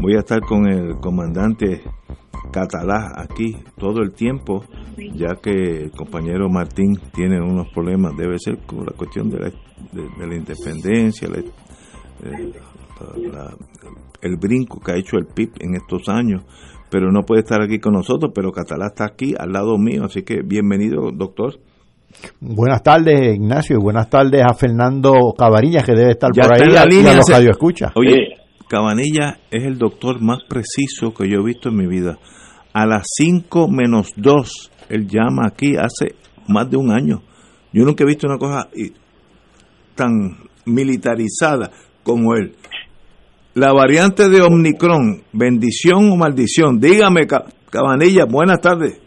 voy a estar con el comandante Catalá aquí todo el tiempo, ya que el compañero Martín tiene unos problemas, debe ser con la cuestión de la, de, la independencia, eh, el brinco que ha hecho el PIB en estos años, pero no puede estar aquí con nosotros, pero Catalá está aquí al lado mío, así que bienvenido, doctor. Buenas tardes, Ignacio, y buenas tardes a Fernando Cabanilla, que debe estar por ahí, la línea, y a los escucha. Oye, Cabanilla es el doctor más preciso que yo he visto en mi vida. A las 5 menos 2, él llama aquí hace más de un año. Yo nunca he visto una cosa tan militarizada como él. La variante de Omicron, bendición o maldición. Dígame, Cabanilla, buenas tardes.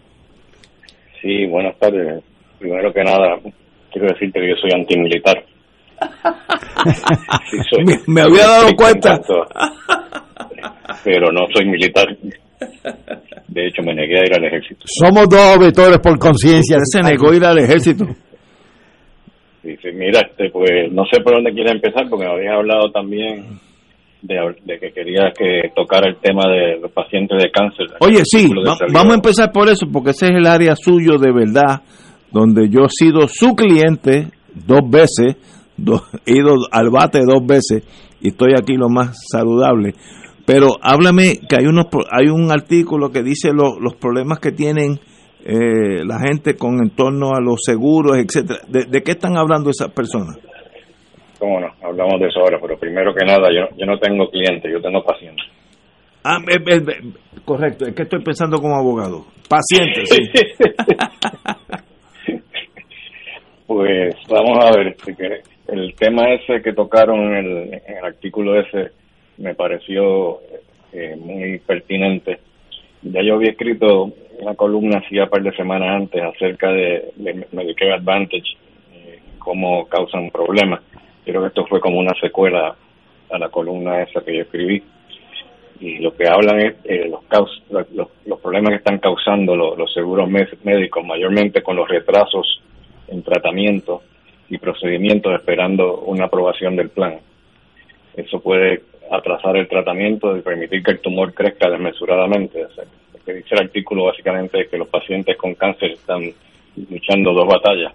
Sí, buenas tardes primero que nada, quiero decirte que yo soy antimilitar. Me, había dado cuenta. pero no soy militar. De hecho, me negué a ir al ejército. Somos dos vectores por conciencia. Se negó a ir al ejército. Dice, mira, este, pues no sé por dónde quiere empezar, porque me habías hablado también de, que quería que tocara el tema de los pacientes de cáncer. Oye, sí, vamos a empezar por eso, porque ese es el área suyo de verdad donde yo he sido su cliente dos veces, he ido al bate dos veces y estoy aquí lo más saludable. Pero háblame que hay unos hay un artículo que dice los problemas que tienen eh, la gente con en torno a los seguros, etcétera. ¿De, qué están hablando esas personas? Cómo no, hablamos de eso ahora, pero primero que nada, yo, yo no tengo clientes, yo tengo pacientes. Ah, correcto, es que estoy pensando como abogado. Pacientes, sí. Pues vamos a ver, el tema ese que tocaron en el, artículo ese me pareció eh, muy pertinente. Ya yo había escrito una columna hacía un par de semanas antes acerca de, Medicare Advantage, eh, cómo causan problemas. Creo que esto fue como una secuela a la columna esa que yo escribí. Y lo que hablan es eh, los, los, los, problemas que están causando los seguros médicos, mayormente con los retrasos en tratamiento y procedimientos esperando una aprobación del plan. Eso puede atrasar el tratamiento y permitir que el tumor crezca desmesuradamente. lo que dice el artículo básicamente es que los pacientes con cáncer están luchando dos batallas,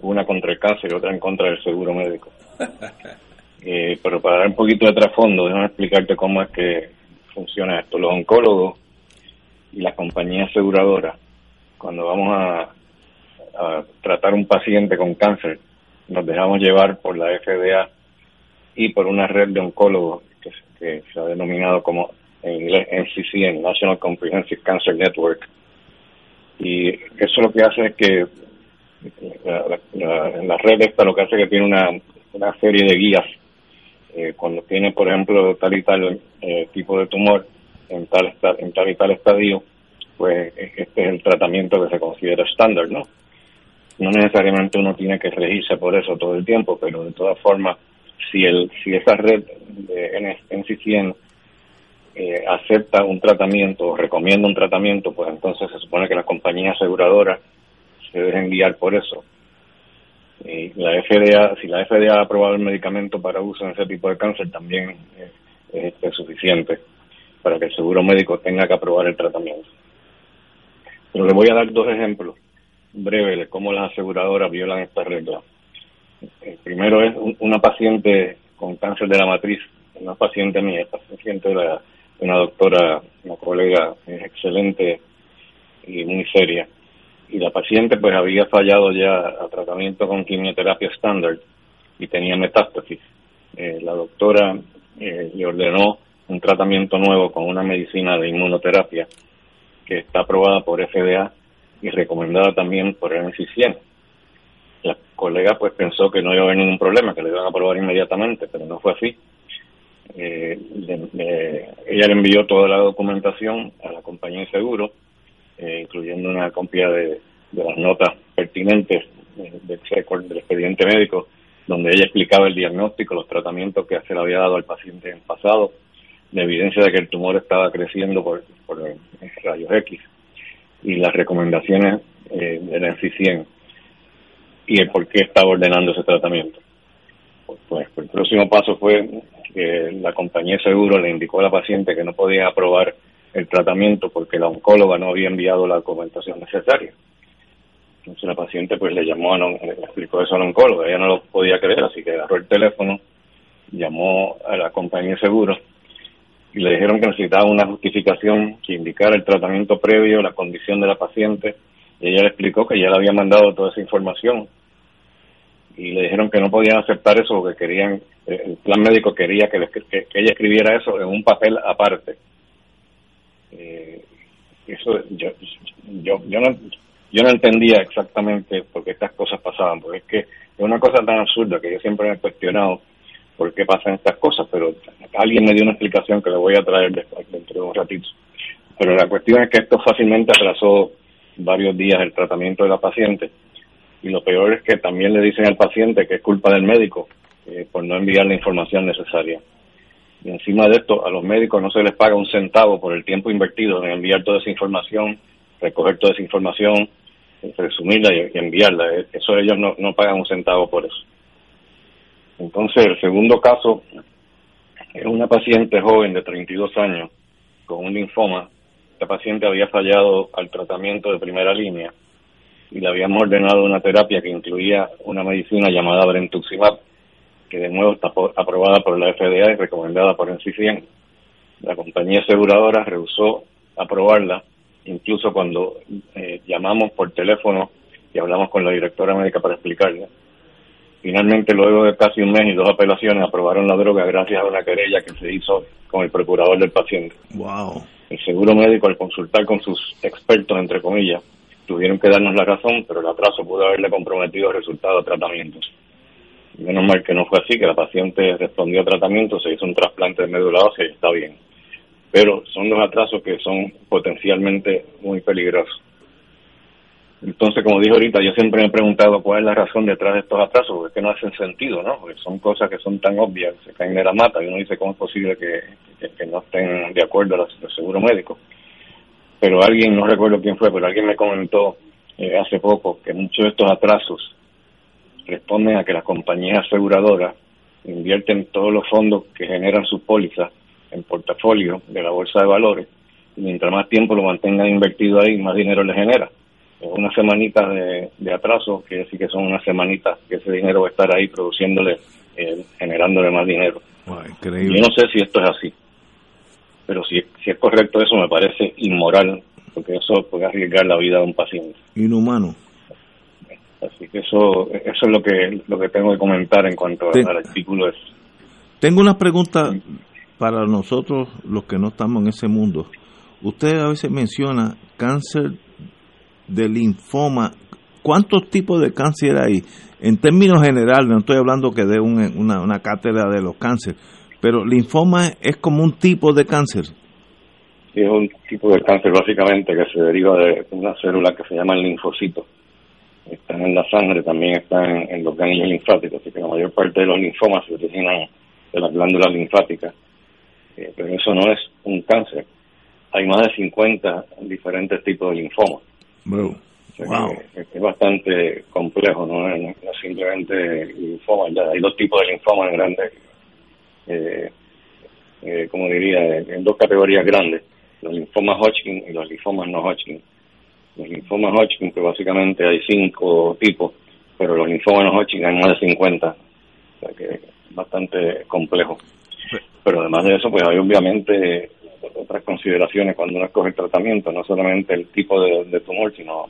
una contra el cáncer y otra en contra del seguro médico. Eh, pero para dar un poquito de trasfondo, déjame explicarte cómo es que funciona esto. Los oncólogos y las compañías aseguradoras, cuando vamos a a tratar un paciente con cáncer, nos dejamos llevar por la FDA y por una red de oncólogos que, se ha denominado como en inglés NCCN, National Comprehensive Cancer Network. Y eso lo que hace es que la, red esta lo que hace es que tiene una, una serie de guías. Eh, cuando tiene, por ejemplo, tal y tal eh, tipo de tumor en tal, en tal y tal estadio, pues este es el tratamiento que se considera estándar, ¿no? No necesariamente uno tiene que regirse por eso todo el tiempo, pero de todas formas, si el si esa red de NCCN eh, acepta un tratamiento o recomienda un tratamiento, pues entonces se supone que las compañías aseguradoras se deben guiar por eso. Y la FDA, si la FDA ha aprobado el medicamento para uso en ese tipo de cáncer, también es, es suficiente para que el seguro médico tenga que aprobar el tratamiento. Pero le voy a dar dos ejemplos breve de cómo las aseguradoras violan esta regla. El primero es una paciente con cáncer de la matriz es paciente mía, es paciente de, una doctora, una colega excelente y muy seria. Y la paciente pues había fallado ya a tratamiento con quimioterapia estándar y tenía metástasis. Eh, la doctora eh, le ordenó un tratamiento nuevo con una medicina de inmunoterapia que está aprobada por FDA y recomendada también por el NC100. La colega pues pensó que no iba a haber ningún problema, que le iban a aprobar inmediatamente, pero no fue así. Eh, ella le envió toda la documentación a la compañía de seguro, eh, incluyendo una copia de, las notas pertinentes del, del expediente médico, donde ella explicaba el diagnóstico, los tratamientos que se le había dado al paciente en pasado, la evidencia de que el tumor estaba creciendo por, por rayos X y las recomendaciones eh, del NC100 y el por qué estaba ordenando ese tratamiento. Pues, pues, el próximo paso fue que la compañía de seguro le indicó a la paciente que no podía aprobar el tratamiento porque la oncóloga no había enviado la documentación necesaria. Entonces la paciente pues le llamó, a le explicó eso a la oncóloga, ella no lo podía creer, así que agarró el teléfono, llamó a la compañía de seguro y le dijeron que necesitaba una justificación que indicara el tratamiento previo, la condición de la paciente, y ella le explicó que ya le había mandado toda esa información. Y le dijeron que no podían aceptar eso porque querían, eh, el plan médico quería que, ella escribiera eso en un papel aparte. Eh, eso yo, yo, yo, no, yo no entendía exactamente por qué estas cosas pasaban, porque es que es una cosa tan absurda que yo siempre me he cuestionado por qué pasan estas cosas, pero alguien me dio una explicación que le voy a traer después, dentro de un ratito. Pero la cuestión es que esto fácilmente atrasó varios días el tratamiento de la paciente y lo peor es que también le dicen al paciente que es culpa del médico eh, por no enviar la información necesaria. Y encima de esto, a los médicos no se les paga un centavo por el tiempo invertido en enviar toda esa información, recoger toda esa información, resumirla y, enviarla. Eso ellos no pagan un centavo por eso. Entonces, el segundo caso es una paciente joven de 32 años con un linfoma. Esta paciente había fallado al tratamiento de primera línea y le habíamos ordenado una terapia que incluía una medicina llamada Brentuximab, que de nuevo está aprobada por la FDA y recomendada por NCCN. La compañía aseguradora rehusó aprobarla, incluso cuando eh, llamamos por teléfono y hablamos con la directora médica para explicarle Finalmente, luego de casi un mes y dos apelaciones, aprobaron la droga gracias a una querella que se hizo con el procurador del paciente. Wow. El seguro médico, al consultar con sus expertos, entre comillas, tuvieron que darnos la razón, pero el atraso pudo haberle comprometido el resultado de tratamientos. Menos mal que no fue así, que la paciente respondió a tratamiento, se hizo un trasplante de médula ósea y está bien. Pero son dos atrasos que son potencialmente muy peligrosos. Entonces, como dije ahorita, yo siempre me he preguntado cuál es la razón detrás de estos atrasos, porque es que no hacen sentido, ¿no? Porque son cosas que son tan obvias, se caen de la mata y uno dice cómo es posible que, no estén de acuerdo a los, seguros médicos. Pero alguien, no recuerdo quién fue, pero alguien me comentó eh, hace poco que muchos de estos atrasos responden a que las compañías aseguradoras invierten todos los fondos que generan sus pólizas en portafolio de la bolsa de valores y mientras más tiempo lo mantengan invertido ahí, más dinero le genera una semanita de, atraso, quiere decir que son unas semanitas que ese dinero va a estar ahí produciéndole, eh, generándole más dinero. Yo no sé si esto es así, pero si, si es correcto eso me parece inmoral, porque eso puede arriesgar la vida de un paciente. Inhumano. Así que eso, eso es lo que, lo que tengo que comentar en cuanto al artículo. Es. Tengo una pregunta para nosotros, los que no estamos en ese mundo. Usted a veces menciona cáncer de linfoma, ¿cuántos tipos de cáncer hay? En términos generales, no estoy hablando que de una, una cátedra de los cánceres, pero linfoma es como un tipo de cáncer. Sí, es un tipo de cáncer básicamente que se deriva de una célula que se llama el linfocito. Están en la sangre, también están en, los ganglios linfáticos, así que la mayor parte de los linfomas se originan de las glándulas linfáticas. Eh, pero eso no es un cáncer. Hay más de 50 diferentes tipos de linfoma es, bastante complejo, ¿no? es simplemente linfoma, ya hay dos tipos de linfoma grandes, eh, eh, como diría, en dos categorías grandes, los linfomas Hodgkin y los linfomas no Hodgkin. Los linfomas Hodgkin, que básicamente hay cinco tipos, pero los linfomas no Hodgkin hay más de 50, o sea que es bastante complejo. Pero además de eso, pues hay obviamente otras consideraciones cuando uno escoge el tratamiento, no solamente el tipo de, tumor, sino,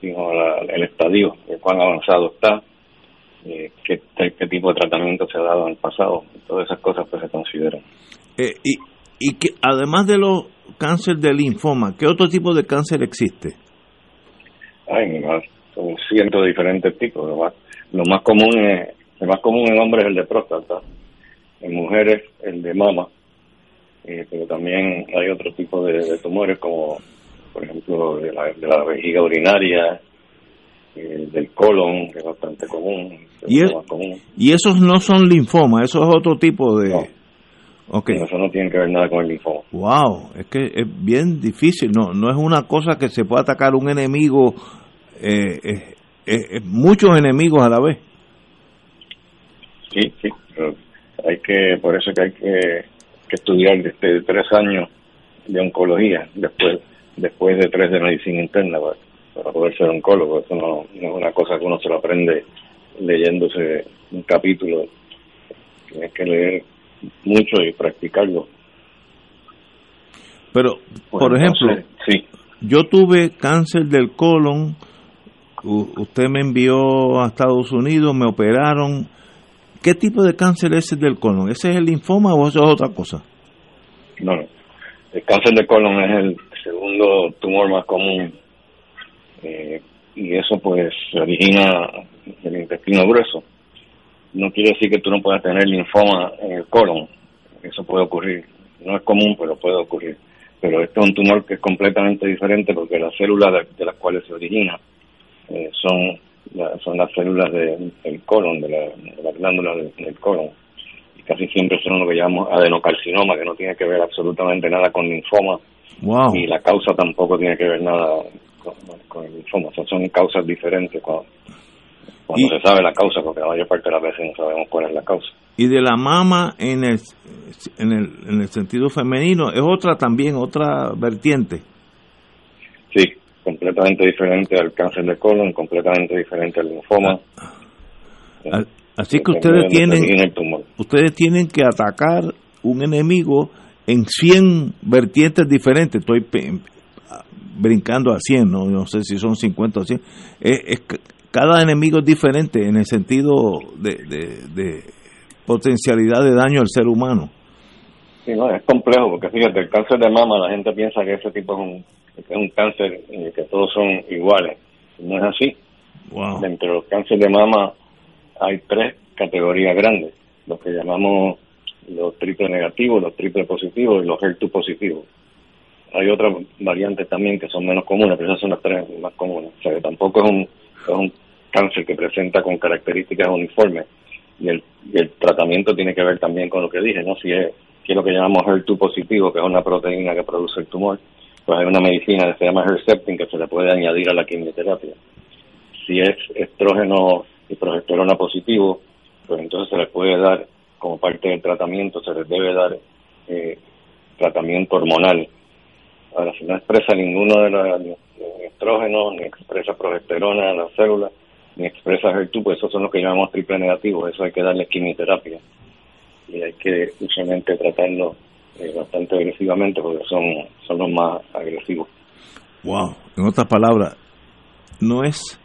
sino el estadio, cuán avanzado está, eh, qué, qué, tipo de tratamiento se ha dado en el pasado. Todas esas cosas pues se consideran. Eh, y, y que además de los cáncer de linfoma, ¿qué otro tipo de cáncer existe? Ay, son cientos de diferentes tipos. Lo más, lo más común es, el más común en hombres es el de próstata, en mujeres el de mama, eh, pero también hay otro tipo de, tumores como, por ejemplo, de la, de la vejiga urinaria, eh, del colon, que es bastante común. ¿Y, común. y esos no son linfomas, eso es otro tipo de... Okay. Eso no tiene que ver nada con el linfoma. Wow, es que es bien difícil, no no es una cosa que se pueda atacar un enemigo, eh, eh, muchos enemigos a la vez. Sí, sí, pero hay que, por eso que hay que, estudiar desde tres años de oncología, después después de tres de medicina interna para, poder ser oncólogo. Eso no, no, es una cosa que uno se lo aprende leyéndose un capítulo. Tienes que leer mucho y practicarlo. Pero, por ejemplo, sí. yo tuve cáncer del colon, usted me envió a Estados Unidos, me operaron. ¿Qué tipo de cáncer es el del colon? ¿Ese es el linfoma o eso es otra cosa? No, el cáncer del colon es el segundo tumor más común eh, y eso pues se origina del intestino grueso no quiere decir que tú no puedas tener linfoma en el colon. Eso puede ocurrir. No es común, pero puede ocurrir. Pero esto es un tumor que es completamente diferente porque las células de, las cuales se origina eh, son, son las células del colon, de la, glándula del, colon. Y casi siempre son lo que llamamos adenocarcinoma, que no tiene que ver absolutamente nada con linfoma. Y la causa tampoco tiene que ver nada con, el linfoma. O sea, son causas diferentes. Cuando, cuando se sabe la causa, porque la mayor parte de las veces no sabemos cuál es la causa. Y de la mama en el, en el, en el sentido femenino, ¿es otra también, otra vertiente? Sí, completamente diferente al cáncer de colon, completamente diferente al linfoma. Ah, así que ustedes tienen, ustedes tienen que atacar un enemigo en 100 vertientes diferentes. Estoy brincando a 100, no, no sé si son 50 o 100. Es, es, cada enemigo es diferente en el sentido de, potencialidad de daño al ser humano. Sí, no, es complejo, porque fíjate, el cáncer de mama, la gente piensa que ese tipo es un, es un cáncer en el que todos son iguales. No es así. Wow. Dentro de los cánceres de mama hay tres categorías grandes, los que llamamos los triple negativos, los triple positivos y los HER2 positivos. Hay otras variantes también que son menos comunes, pero esas son las tres más comunes. O sea que tampoco es un, es un cáncer que presenta con características uniformes y el, el tratamiento tiene que ver también con lo que dije, ¿no? Si es, que es lo que llamamos HER2 positivo, que es una proteína que produce el tumor, pues hay una medicina que se llama Herceptin que se le puede añadir a la quimioterapia. Si es estrógeno y progesterona positivo, pues entonces se le puede dar como parte del tratamiento, se les debe dar eh, tratamiento hormonal. Ahora, si no expresa ninguno de los estrógenos, ni expresa progesterona en las células, ni expresa HER2, pues esos son los que llamamos triple negativos, eso hay que darle quimioterapia y hay que usualmente tratarlo eh, bastante agresivamente porque son, son los más agresivos. Wow, en otras palabras, no es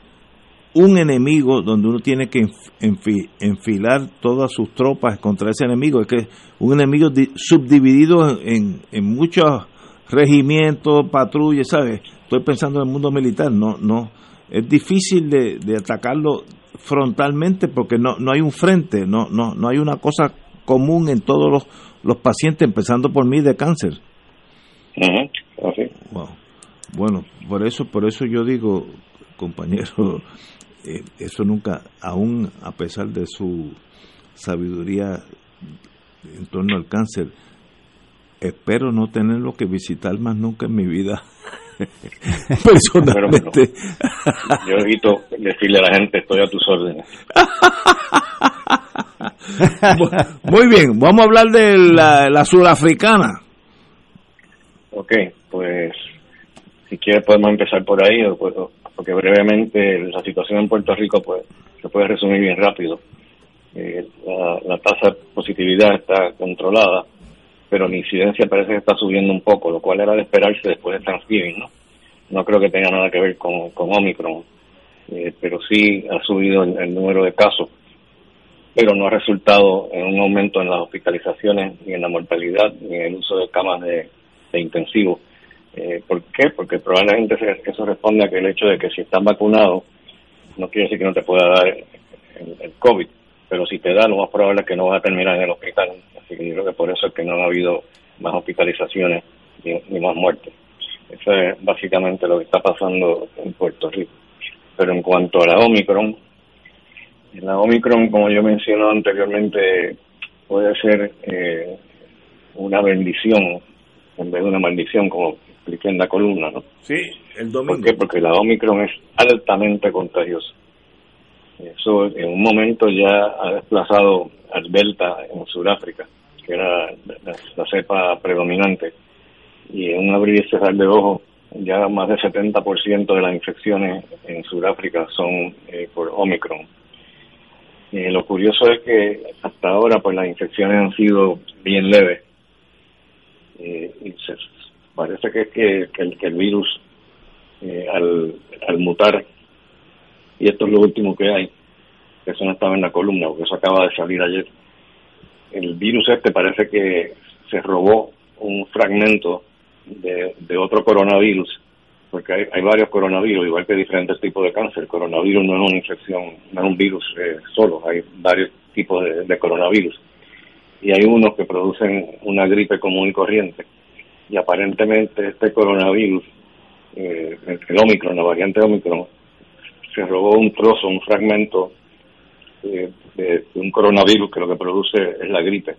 un enemigo donde uno tiene que enfilar todas sus tropas contra ese enemigo, es que un enemigo subdividido en, en muchos regimientos, patrullas, ¿sabes? Estoy pensando en el mundo militar, no, no, es difícil de, atacarlo frontalmente porque no, no hay un frente, no, no, no hay una cosa común en todos los, los pacientes, empezando por mí de cáncer. Bueno, por eso, por eso yo digo, compañero, eh, eso nunca, aún a pesar de su sabiduría en torno al cáncer, espero no tenerlo que visitar más nunca en mi vida. Personalmente. yo evito decirle a la gente, estoy a tus órdenes. Muy bien, vamos a hablar de la, la surafricana. Ok, pues si quieres podemos empezar por ahí, porque brevemente la situación en Puerto Rico pues se puede resumir bien rápido. Eh, la, la, tasa de positividad está controlada, pero la incidencia parece que está subiendo un poco, lo cual era de esperarse después de Thanksgiving, ¿no? No creo que tenga nada que ver con, con Omicron, eh, pero sí ha subido el, número de casos, pero no ha resultado en un aumento en las hospitalizaciones, ni en la mortalidad, ni en el uso de camas de, intensivo. Eh, ¿Por qué? Porque probablemente eso responde a que el hecho de que si estás vacunado, no quiere decir que no te pueda dar el, COVID, pero si te da, lo más probable es que no vas a terminar en el hospital. Así que yo creo que por eso es que no ha habido más hospitalizaciones ni más muertes. Eso es básicamente lo que está pasando en Puerto Rico. Pero en cuanto a la Omicron, la Omicron, como yo mencioné anteriormente, puede ser eh, una bendición en vez de una maldición, como expliqué en la columna, ¿no? Sí, el domingo. ¿Por qué? Porque la Omicron es altamente contagiosa. Eso en un momento ya ha desplazado al Delta en Sudáfrica, que era la cepa predominante y en un abrir y cerrar de ojos ya más del 70% de las infecciones en Sudáfrica son eh, por Omicron. Eh, lo curioso es que hasta ahora pues las infecciones han sido bien leves eh, y parece que es que, el, que el, virus al, al mutar y esto es lo último que hay eso no estaba en la columna porque eso acaba de salir ayer el virus este parece que se robó un fragmento de, otro coronavirus, porque hay, varios coronavirus, igual que diferentes tipos de cáncer. El coronavirus no es una infección, no es un virus eh, solo, hay varios tipos de, coronavirus. Y hay unos que producen una gripe común y corriente. Y aparentemente este coronavirus, eh, el Omicron, la variante Omicron, se robó un trozo, un fragmento eh, de un coronavirus que lo que produce es la gripe.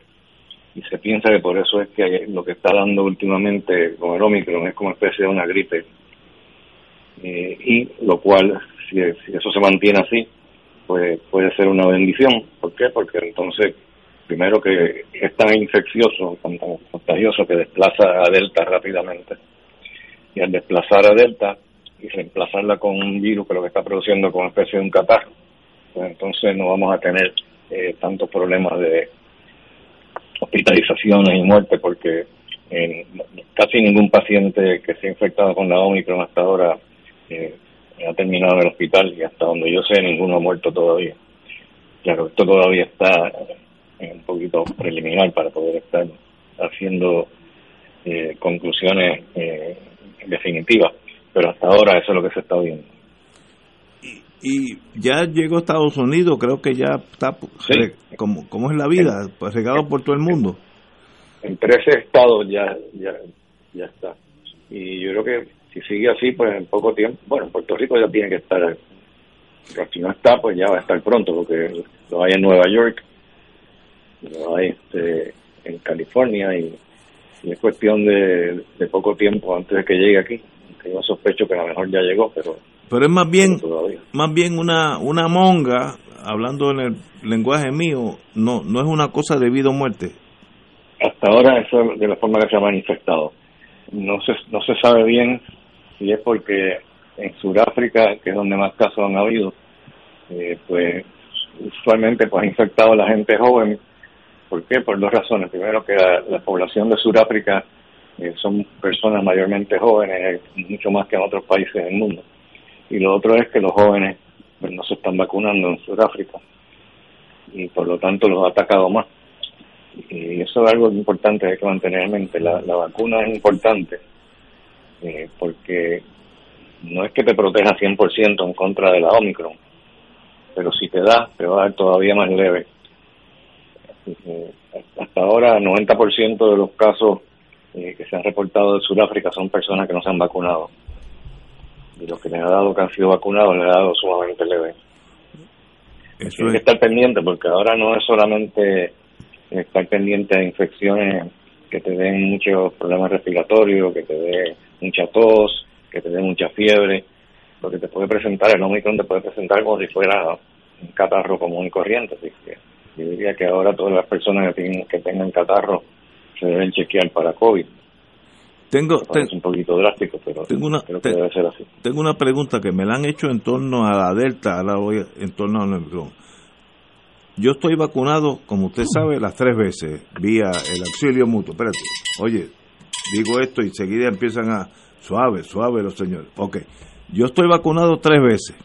Y se piensa que por eso es que lo que está dando últimamente con el Omicron es como especie de una gripe. Eh, y lo cual si, eso se mantiene así pues puede ser una bendición. ¿por qué? porque entonces primero que es tan infeccioso tan, contagioso que desplaza a Delta rápidamente. Y al desplazar a Delta y reemplazarla con un virus que lo que está produciendo como especie de un catarro pues entonces no vamos a tener eh, tantos problemas de hospitalizaciones y muertes porque en casi ningún paciente que se ha infectado con la Omicron hasta ahora eh, ha terminado en el hospital y hasta donde yo sé ninguno ha muerto todavía. Claro, esto todavía está un poquito preliminar para poder estar haciendo eh, conclusiones eh, definitivas, pero hasta ahora eso es lo que se está viendo y ya llegó a Estados Unidos, creo que ya está, como, como es la vida, pues regado por todo el mundo. En 13 estados ya, ya, ya está. Y yo creo que si sigue así, pues en poco tiempo, bueno, Puerto Rico ya tiene que estar, pero si no está, pues ya va a estar pronto, porque lo hay en Nueva York, lo hay este, en California y, es cuestión de, de poco tiempo antes de que llegue aquí. Yo sospecho que a lo mejor ya llegó, pero pero es más bien más bien una una monga hablando en el lenguaje mío no no es una cosa de vida o muerte. Hasta ahora eso es de la forma que se ha manifestado. No se no se sabe bien si es porque en Sudáfrica que es donde más casos han habido eh, pues usualmente pues ha infectado a la gente joven. ¿por qué? por dos razones. Primero que la, población de Sudáfrica eh, son personas mayormente jóvenes mucho más que en otros países del mundo y lo otro es que los jóvenes pues, no se están vacunando en Sudáfrica y por lo tanto los ha atacado más. Y eso es algo importante hay que mantener en mente. La, vacuna es importante eh, porque no es que te proteja 100% en contra de la Omicron, pero si te da, te va a dar todavía más leve. hasta ahora, el 90% de los casos eh, que se han reportado de Sudáfrica son personas que no se han vacunado. Y los que les ha dado que han sido vacunados les ha dado sumamente leve. Eso Hay que estar pendiente porque ahora no es solamente estar pendiente de infecciones que te den muchos problemas respiratorios, que te dé mucha tos, que te dé mucha fiebre, lo que te puede presentar, el Omicron te puede presentar como si fuera un catarro común y corriente, así que yo diría que ahora todas las personas que, que tengan catarro se deben chequear para COVID. Tengo, un poquito drástico, pero tengo una, Tengo una pregunta que me la han hecho en torno a la Delta, ahora voy en torno al Omicron. yo estoy vacunado, como usted sabe, las tres veces, vía el auxilio mutuo. Espérate, oye, digo esto y seguida empiezan a, suave, suave los señores. Ok, yo estoy vacunado tres veces.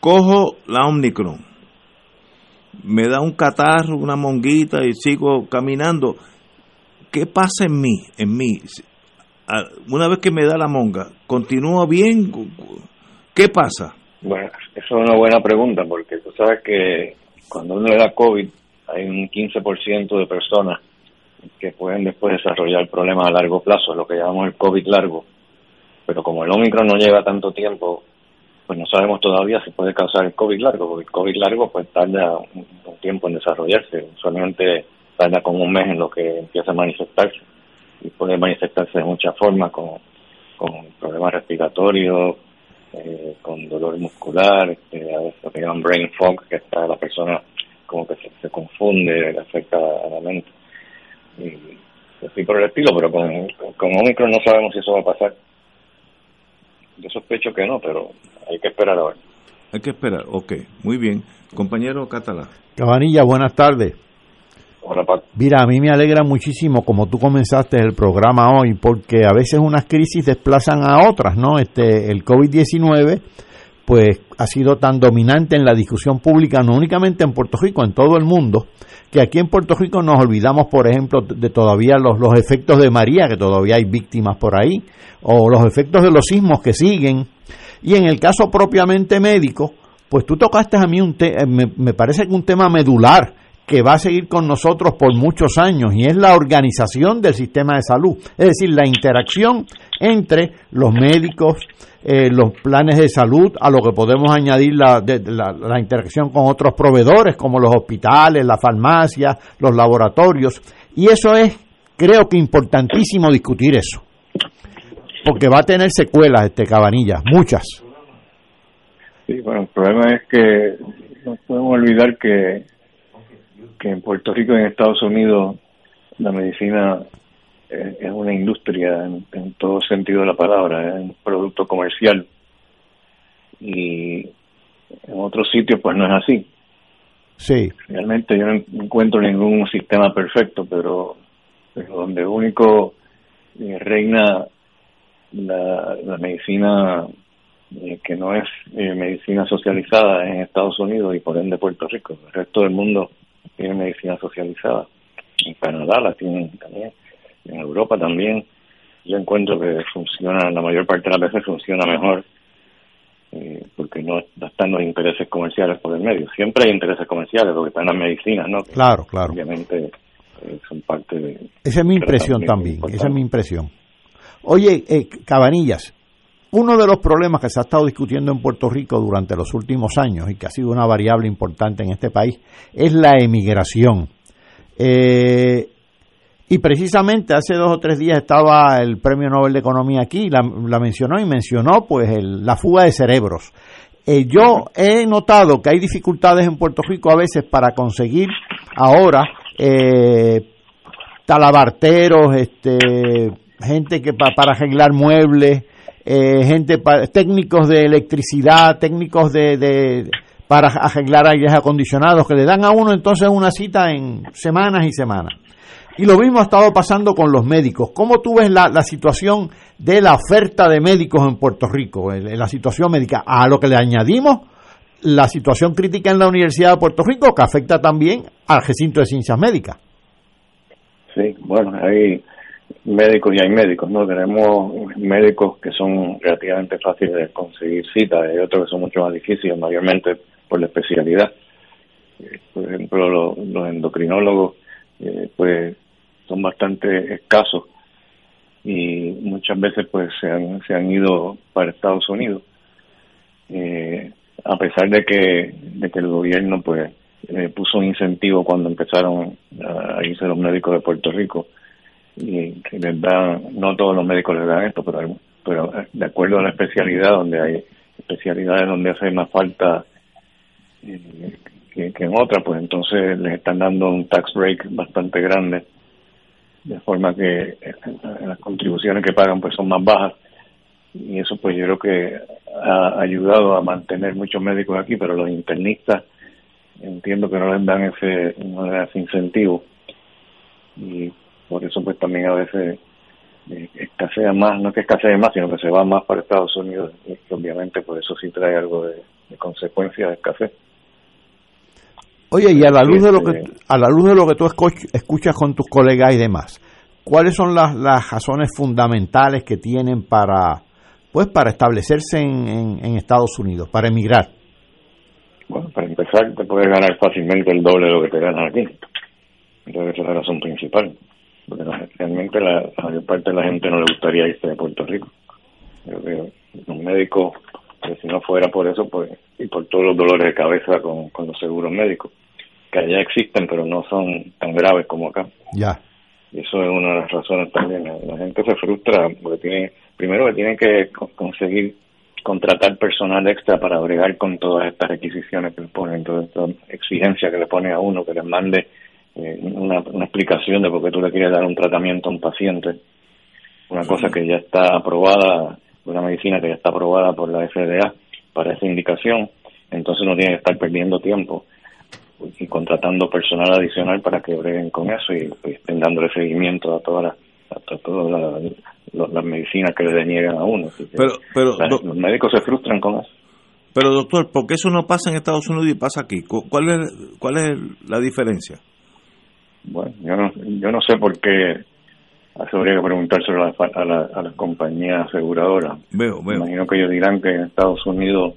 Cojo la Omicron, me da un catarro, una monguita y sigo caminando. ¿Qué pasa en mí? En mí, una vez que me da la monga, ¿continúo bien? ¿Qué pasa? Bueno, eso es una buena pregunta porque tú sabes que cuando uno le da COVID hay un 15% de personas que pueden después desarrollar problemas a largo plazo, lo que llamamos el COVID largo. Pero como el Omicron no lleva tanto tiempo, pues no sabemos todavía si puede causar el COVID largo, porque el COVID largo pues tarda un, tiempo en desarrollarse, solamente tarda como un mes en lo que empieza a manifestarse y puede manifestarse de muchas formas, con, con problemas respiratorios, eh, con dolor muscular, este, a veces lo que llaman brain fog, que está la persona como que se, confunde, le afecta a la mente. Y así por el estilo, pero con, con Omicron no sabemos si eso va a pasar. Yo sospecho que no, pero hay que esperar a ver. Hay que esperar, ok, muy bien. Compañero Catalá. Cabanilla, buenas tardes. Mira, a mí me alegra muchísimo como tú comenzaste el programa hoy, porque a veces unas crisis desplazan a otras, ¿no? Este, el COVID-19 pues ha sido tan dominante en la discusión pública, no únicamente en Puerto Rico, en todo el mundo, que aquí en Puerto Rico nos olvidamos, por ejemplo, de todavía los, los efectos de María, que todavía hay víctimas por ahí, o los efectos de los sismos que siguen. Y en el caso propiamente médico, pues tú tocaste a mí un me, me parece que un tema medular que va a seguir con nosotros por muchos años y es la organización del sistema de salud, es decir, la interacción entre los médicos, eh, los planes de salud, a lo que podemos añadir la, la, interacción con otros proveedores como los hospitales, las farmacias, los laboratorios. Y eso es, creo que importantísimo discutir eso, porque va a tener secuelas este Cabanillas, muchas. Sí, bueno, el problema es que no podemos olvidar que que en Puerto Rico y en Estados Unidos la medicina es una industria en, todo sentido de la palabra, es un producto comercial y en otros sitios pues no es así. Sí. Realmente yo no encuentro ningún sistema perfecto, pero, donde único eh, reina la, la medicina eh, que no es eh, medicina socializada en Estados Unidos y por ende Puerto Rico. El resto del mundo tiene medicina socializada. En Canadá la tienen también, en Europa también. Yo encuentro que funciona, la mayor parte de las veces funciona mejor eh, porque no, están los intereses comerciales por el medio. Siempre hay intereses comerciales porque están las medicinas, ¿no? claro, claro. Obviamente eh, son parte de... Esa es mi impresión también, esa es mi impresión. Oye, eh, Cabanillas, uno de los problemas que se ha estado discutiendo en Puerto Rico durante los últimos años y que ha sido una variable importante en este país es la emigración. Eh, y precisamente hace dos o tres días estaba el Premio Nobel de Economía aquí, la, mencionó y mencionó pues la fuga de cerebros. Eh, yo he notado que hay dificultades en Puerto Rico a veces para conseguir ahora eh, talabarteros, este, gente que para arreglar muebles, eh, gente, técnicos de electricidad, técnicos de, para arreglar aires acondicionados, que le dan a uno entonces una cita en semanas y semanas. Y lo mismo ha estado pasando con los médicos. ¿Cómo tú ves la, situación de la oferta de médicos en Puerto Rico, en, la situación médica? A lo que le añadimos la situación crítica en la Universidad de Puerto Rico, que afecta también al recinto de ciencias médicas. Sí, bueno, ahí médicos y hay médicos, ¿no? Tenemos médicos que son relativamente fáciles de conseguir citas y otros que son mucho más difíciles, mayormente por la especialidad. Eh, por ejemplo, los, endocrinólogos, eh, pues, son bastante escasos y muchas veces, pues, se han, se han ido para Estados Unidos. Eh, a pesar de que, de que el gobierno, pues, puso un incentivo cuando empezaron a irse los médicos de Puerto Rico y que les dan, no todos los médicos les dan esto, pero, pero de acuerdo a la especialidad, donde hay especialidades donde hace más falta eh, que, en otras, pues entonces les están dando un tax break bastante grande, de forma que eh, las contribuciones que pagan pues son más bajas. Y eso pues yo creo que ha ayudado a mantener muchos médicos aquí, pero los internistas entiendo que no les dan ese, no les dan ese incentivo. Y por eso pues también a veces eh, escasea más, no que escasea más, sino que se va más para Estados Unidos y obviamente por eso sí trae algo de, consecuencia de escasez. Oye, y a la luz de lo que este, a la luz de lo que tú escuchas con tus colegas y demás, ¿cuáles son las, las razones fundamentales que tienen para pues para establecerse en, en, Estados Unidos, para emigrar? Bueno, para empezar, te puedes ganar fácilmente el doble de lo que te ganas aquí. Entonces, esa es la razón principal. Porque realmente la, mayor parte de la gente no le gustaría irse de Puerto Rico. Yo creo los médicos, si no fuera por eso, pues, y por todos los dolores de cabeza con, con los seguros médicos, que allá existen, pero no son tan graves como acá. Ya. Y eso es una de las razones también. La, gente se frustra porque tiene, primero que tiene que conseguir contratar personal extra para bregar con todas estas requisiciones que le ponen, toda esta exigencia que le pone a uno, que le mande eh, una, una, explicación de por qué tú le quieres dar un tratamiento a un paciente, una cosa que ya está aprobada, una medicina que ya está aprobada por la FDA para esa indicación, entonces no tiene que estar perdiendo tiempo y contratando personal adicional para que breguen con eso y, estén dándole seguimiento a todas las a todas las, medicinas que le deniegan a uno. Pero, pero los médicos se frustran con eso. Pero doctor, ¿por qué eso no pasa en Estados Unidos y pasa aquí? ¿Cuál es, cuál es la diferencia? Bueno, yo no, yo no sé por qué habría que preguntárselo a, a, la, a las compañías aseguradoras. Veo, veo. Imagino que ellos dirán que en Estados Unidos,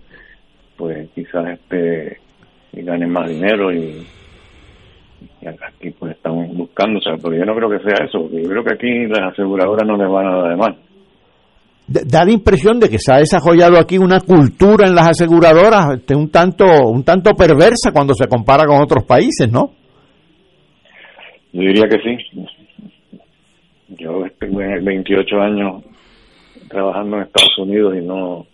pues quizás este ganen más dinero y, aquí pues están buscando, o sea, pero yo no creo que sea eso, yo creo que aquí las aseguradoras no les van a dar de mal. Da la impresión de que se ha desarrollado aquí una cultura en las aseguradoras este, un tanto un tanto perversa cuando se compara con otros países, ¿no? Yo diría que sí. Yo tengo 28 años trabajando en Estados Unidos y no,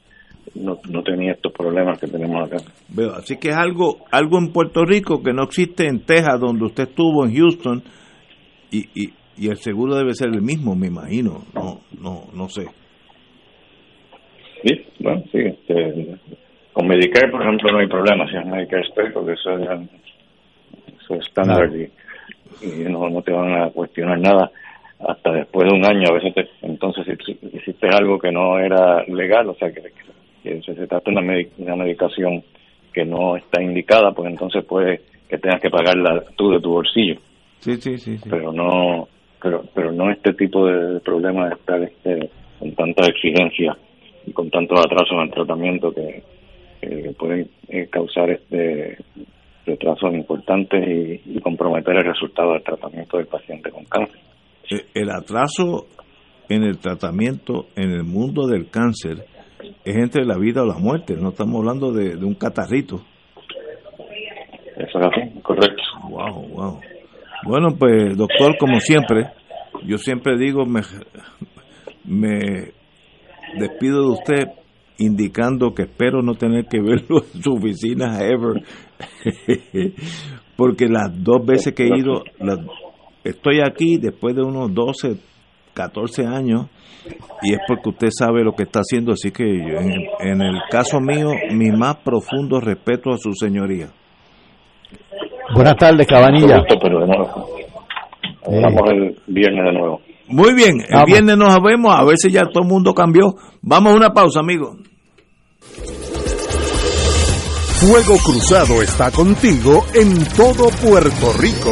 no, tenía estos problemas que tenemos acá. Veo, así que es algo, algo en Puerto Rico que no existe en Texas, donde usted estuvo, en Houston, y, y, y el seguro debe ser el mismo, me imagino. No, no, no sé. Sí, bueno, sí. Este, con Medicare, por ejemplo, no hay problema, si es Medicare State, porque eso es, eso es estándar y no, no te van a cuestionar nada hasta después de un año. A veces, entonces, si, hiciste algo que no era legal, o sea, que, se, trata de una, una medicación que no está indicada, pues entonces puede que tengas que pagarla tú de tu bolsillo. Sí, sí, sí. Pero no pero pero no este tipo de problemas de estar este, con tanta exigencia y con tanto atraso en el tratamiento que, pueden eh, causar este retrasos importantes y, comprometer el resultado del tratamiento del paciente con cáncer. Eh, el atraso en el tratamiento en el mundo del cáncer es entre la vida o la muerte, no estamos hablando de, un catarrito. Eso es así, correcto. Wow, wow. Bueno, pues doctor, como siempre, yo siempre digo, me, me despido de usted indicando que espero no tener que verlo en su oficina ever, porque las dos veces que he ido, estoy aquí después de unos 12, 14 años, y es porque usted sabe lo que está haciendo, así que en, el caso mío, mi más profundo respeto a su señoría. Buenas tardes, Cabanilla. Pero de nuevo. el viernes de nuevo. Muy bien, el viernes nos vemos, a ver si ya todo el mundo cambió. Vamos a una pausa, amigos. Fuego Cruzado está contigo en todo Puerto Rico.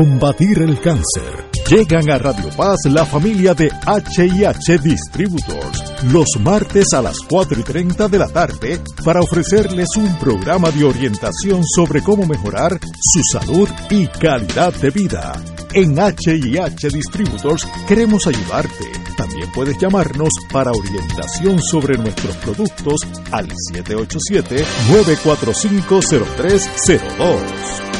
combatir el cáncer. Llegan a Radio Paz la familia de HIH Distributors los martes a las 4 y 30 de la tarde para ofrecerles un programa de orientación sobre cómo mejorar su salud y calidad de vida. En HIH Distributors queremos ayudarte También puedes llamarnos para orientación sobre nuestros productos al 787-945-0302.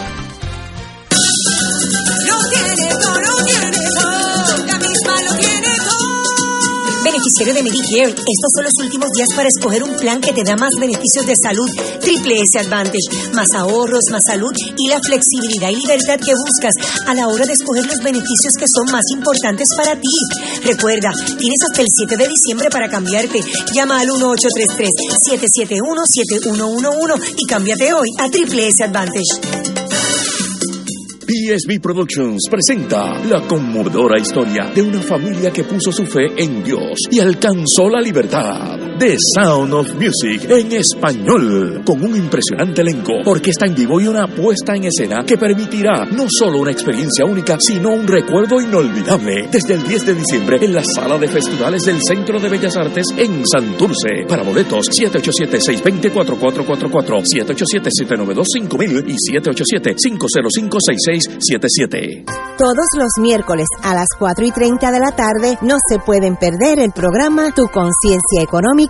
Beneficiario de Medicare. Estos son los últimos días para escoger un plan que te da más beneficios de salud. Triple S Advantage. Más ahorros, más salud y la flexibilidad y libertad que buscas a la hora de escoger los beneficios que son más importantes para ti. Recuerda, tienes hasta el 7 de diciembre para cambiarte. Llama al 1833-771-7111 y cámbiate hoy a Triple S Advantage. PSB Productions presenta la conmovedora historia de una familia que puso su fe en Dios y alcanzó la libertad. The Sound of Music en español, con un impresionante elenco, orquesta en vivo y una puesta en escena que permitirá no solo una experiencia única, sino un recuerdo inolvidable. Desde el 10 de diciembre en la sala de festivales del Centro de Bellas Artes en Santurce. Para boletos, 787-620-4444, 787-792-5000 y 787-505-6677. Todos los miércoles a las 4 y 30 de la tarde no se pueden perder el programa Tu Conciencia Económica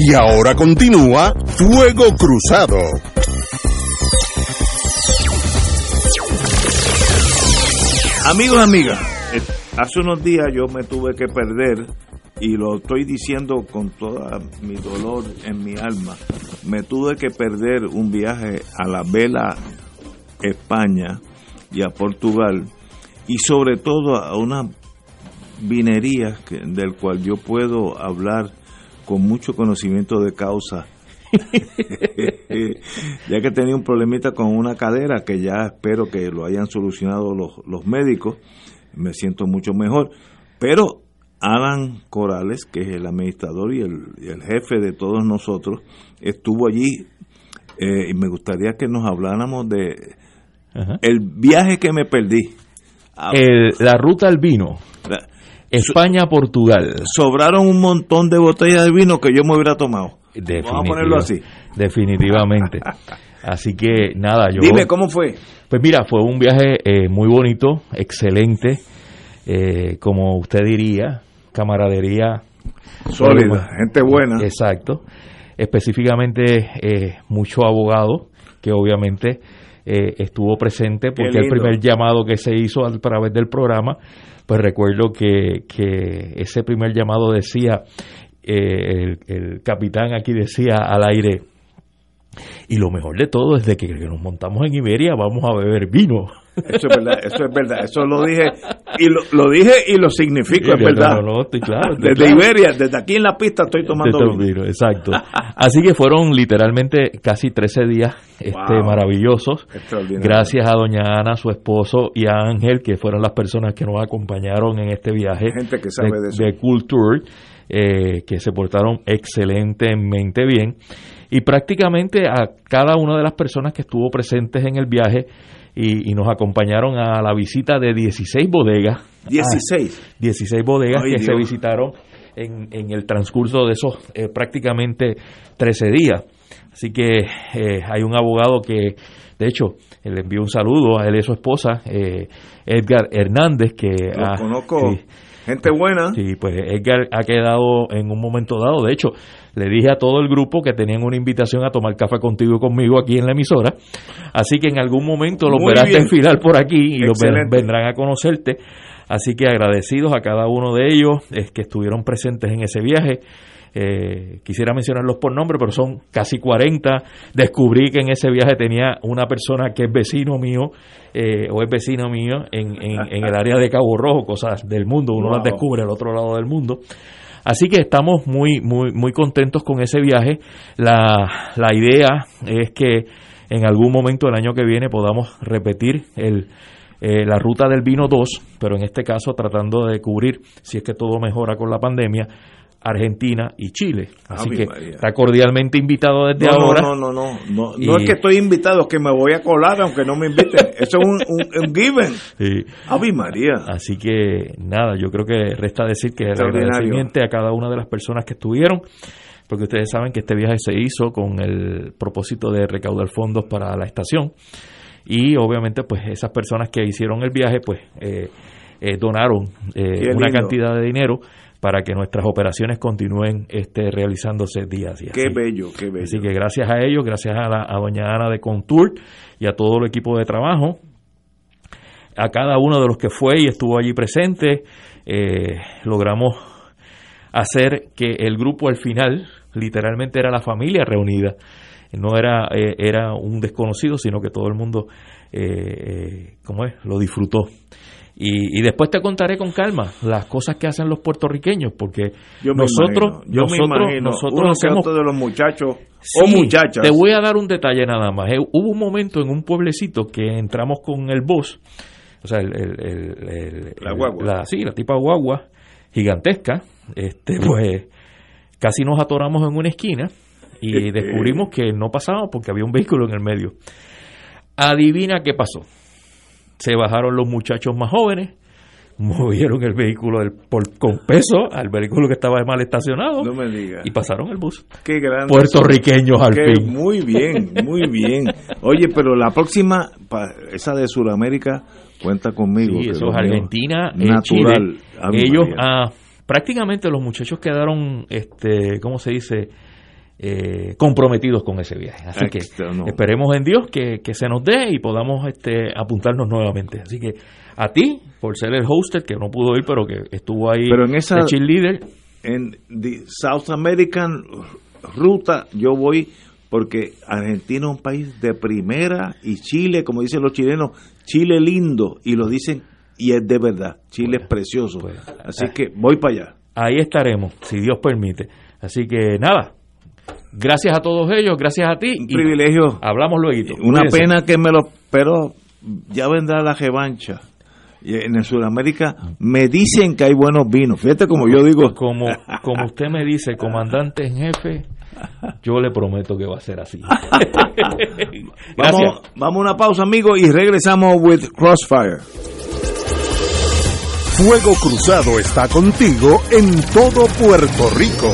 Y ahora continúa Fuego Cruzado. Amigos, amigas, eh, hace unos días yo me tuve que perder y lo estoy diciendo con todo mi dolor en mi alma. Me tuve que perder un viaje a la Vela, España y a Portugal y sobre todo a una vinería del cual yo puedo hablar con mucho conocimiento de causa. ya que tenía un problemita con una cadera que ya espero que lo hayan solucionado los, los médicos, me siento mucho mejor. Pero Alan Corales, que es el administrador y el, jefe de todos nosotros, estuvo allí eh, y me gustaría que nos habláramos de el viaje que me perdí. la ruta al vino. España-Portugal. Sobraron un montón de botellas de vino que yo me hubiera tomado. Vamos a ponerlo así. Definitivamente. así que nada, yo... Dime, ¿cómo fue? Pues mira, fue un viaje eh, muy bonito, excelente, eh, como usted diría, camaradería... Sólida, gente buena. Exacto. Específicamente eh, mucho abogado, que obviamente estuvo presente porque el primer llamado que se hizo a través del programa pues recuerdo que, que ese primer llamado decía, eh, el, capitán aquí decía al aire, y lo mejor de todo es de que, nos montamos en Iberia vamos a beber vino. Eso es verdad, eso es verdad, eso lo dije y lo, dije y lo significo, es verdad. desde Iberia, desde aquí en la pista estoy tomando vino. Exacto. Así que fueron literalmente casi 13 días este, maravillosos. Gracias a doña Ana, su esposo, y a Ángel, que fueron las personas que nos acompañaron en este viaje Gente que sabe de, de, Culture, eh, que se portaron excelentemente bien. Y prácticamente a cada una de las personas que estuvo presentes en el viaje, y, nos acompañaron a la visita de 16 bodegas. 16. 16 bodegas que se visitaron en, en, el transcurso de esos eh, prácticamente 13 días. Así que eh, hay un abogado que, de hecho, le envío un saludo a él y a su esposa, eh, Edgar Hernández, que... Lo conozco. Gente buena. Sí, pues Edgar ha quedado en un momento dado. De hecho, le dije a todo el grupo que tenían una invitación a tomar café contigo y conmigo aquí en la emisora. Así que en algún momento los verás desfilar por aquí y los vendrán a conocerte. Así que agradecidos a cada uno de ellos es que estuvieron presentes en ese viaje. Eh, quisiera mencionarlos por nombre, pero son casi 40. Descubrí que en ese viaje tenía una persona que es vecino mío, eh, o es vecino mío en, en, el área de Cabo Rojo, cosas del mundo, uno las descubre al otro lado del mundo. Así que estamos muy, muy, muy contentos con ese viaje. La, la idea es que en algún momento del año que viene podamos repetir el, eh, la ruta del vino 2, pero en este caso tratando de cubrir, si es que todo mejora con la pandemia, Argentina y Chile. Así que está cordialmente invitado desde ahora. No, no, no, no, no, es que estoy invitado, es que me voy a colar aunque no me inviten. Eso es un, un, given. Sí. Ave María. Así que nada, yo creo que resta decir que el agradecimiento a cada una de las personas que estuvieron, porque ustedes saben que este viaje se hizo con el propósito de recaudar fondos para la estación y obviamente pues esas personas que hicieron el viaje pues eh, eh, donaron eh, una cantidad de dinero para que nuestras operaciones continúen este, realizándose día a día. Qué bello, qué bello. Así que gracias a ellos, gracias a, la, a doña Ana de Contour y a todo el equipo de trabajo, a cada uno de los que fue y estuvo allí presente, eh, logramos hacer que el grupo al final, literalmente era la familia reunida, no era, eh, era un desconocido, sino que todo el mundo, eh, ¿cómo es?, lo disfrutó. Y, después te contaré con calma las cosas que hacen los puertorriqueños, porque nosotros, yo nosotros, nosotros hacemos de los muchachos o muchachas. Te voy a dar un detalle nada más. Eh, hubo un momento en un pueblecito que entramos con el bus, o sea, el, la guagua, la, sí, la tipa guagua gigantesca, este, pues casi nos atoramos en una esquina y descubrimos que no pasábamos porque había un vehículo en el medio. Adivina qué pasó se bajaron los muchachos más jóvenes, movieron el vehículo del, por, con peso al vehículo que estaba mal estacionado no me diga. y pasaron el bus. Qué grande. Puertorriqueños al fin. Muy bien, muy bien. Oye, pero la próxima, esa de Sudamérica, cuenta conmigo. Sí, eso es Argentina, natural. Ellos, ah, prácticamente los muchachos quedaron, este, ¿cómo se dice? Eh, comprometidos con ese viaje. Así que esperemos en Dios que, se nos dé y podamos este, apuntarnos nuevamente. Así que a ti, por ser el hoster, que no pudo ir, pero que estuvo ahí pero en esa, cheerleader. En the South American ruta yo voy porque Argentina es un país de primera y Chile, como dicen los chilenos, Chile lindo y lo dicen y es de verdad. Chile es precioso. Pues, Así ah. que voy para allá. Ahí estaremos, si Dios permite. Así que nada, Gracias a todos ellos, gracias a ti. Un privilegio. Hablamos luego. Una pena que me lo... Pero ya vendrá la revancha. Y en el Sudamérica me dicen que hay buenos vinos. Fíjate como yo digo. Como, como usted me dice, comandante en jefe, yo le prometo que va a ser así. vamos, vamos a una pausa, amigos, y regresamos with Crossfire. Fuego Cruzado está contigo en todo Puerto Rico.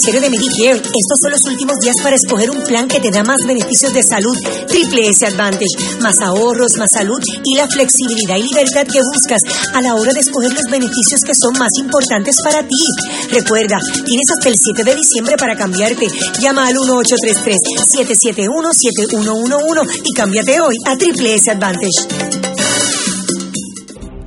Beneficiario de Medicare. Estos son los últimos días para escoger un plan que te da más beneficios de salud. Triple S Advantage. Más ahorros, más salud y la flexibilidad y libertad que buscas a la hora de escoger los beneficios que son más importantes para ti. Recuerda, tienes hasta el 7 de diciembre para cambiarte. Llama al 1833-771-7111 y cámbiate hoy a Triple S Advantage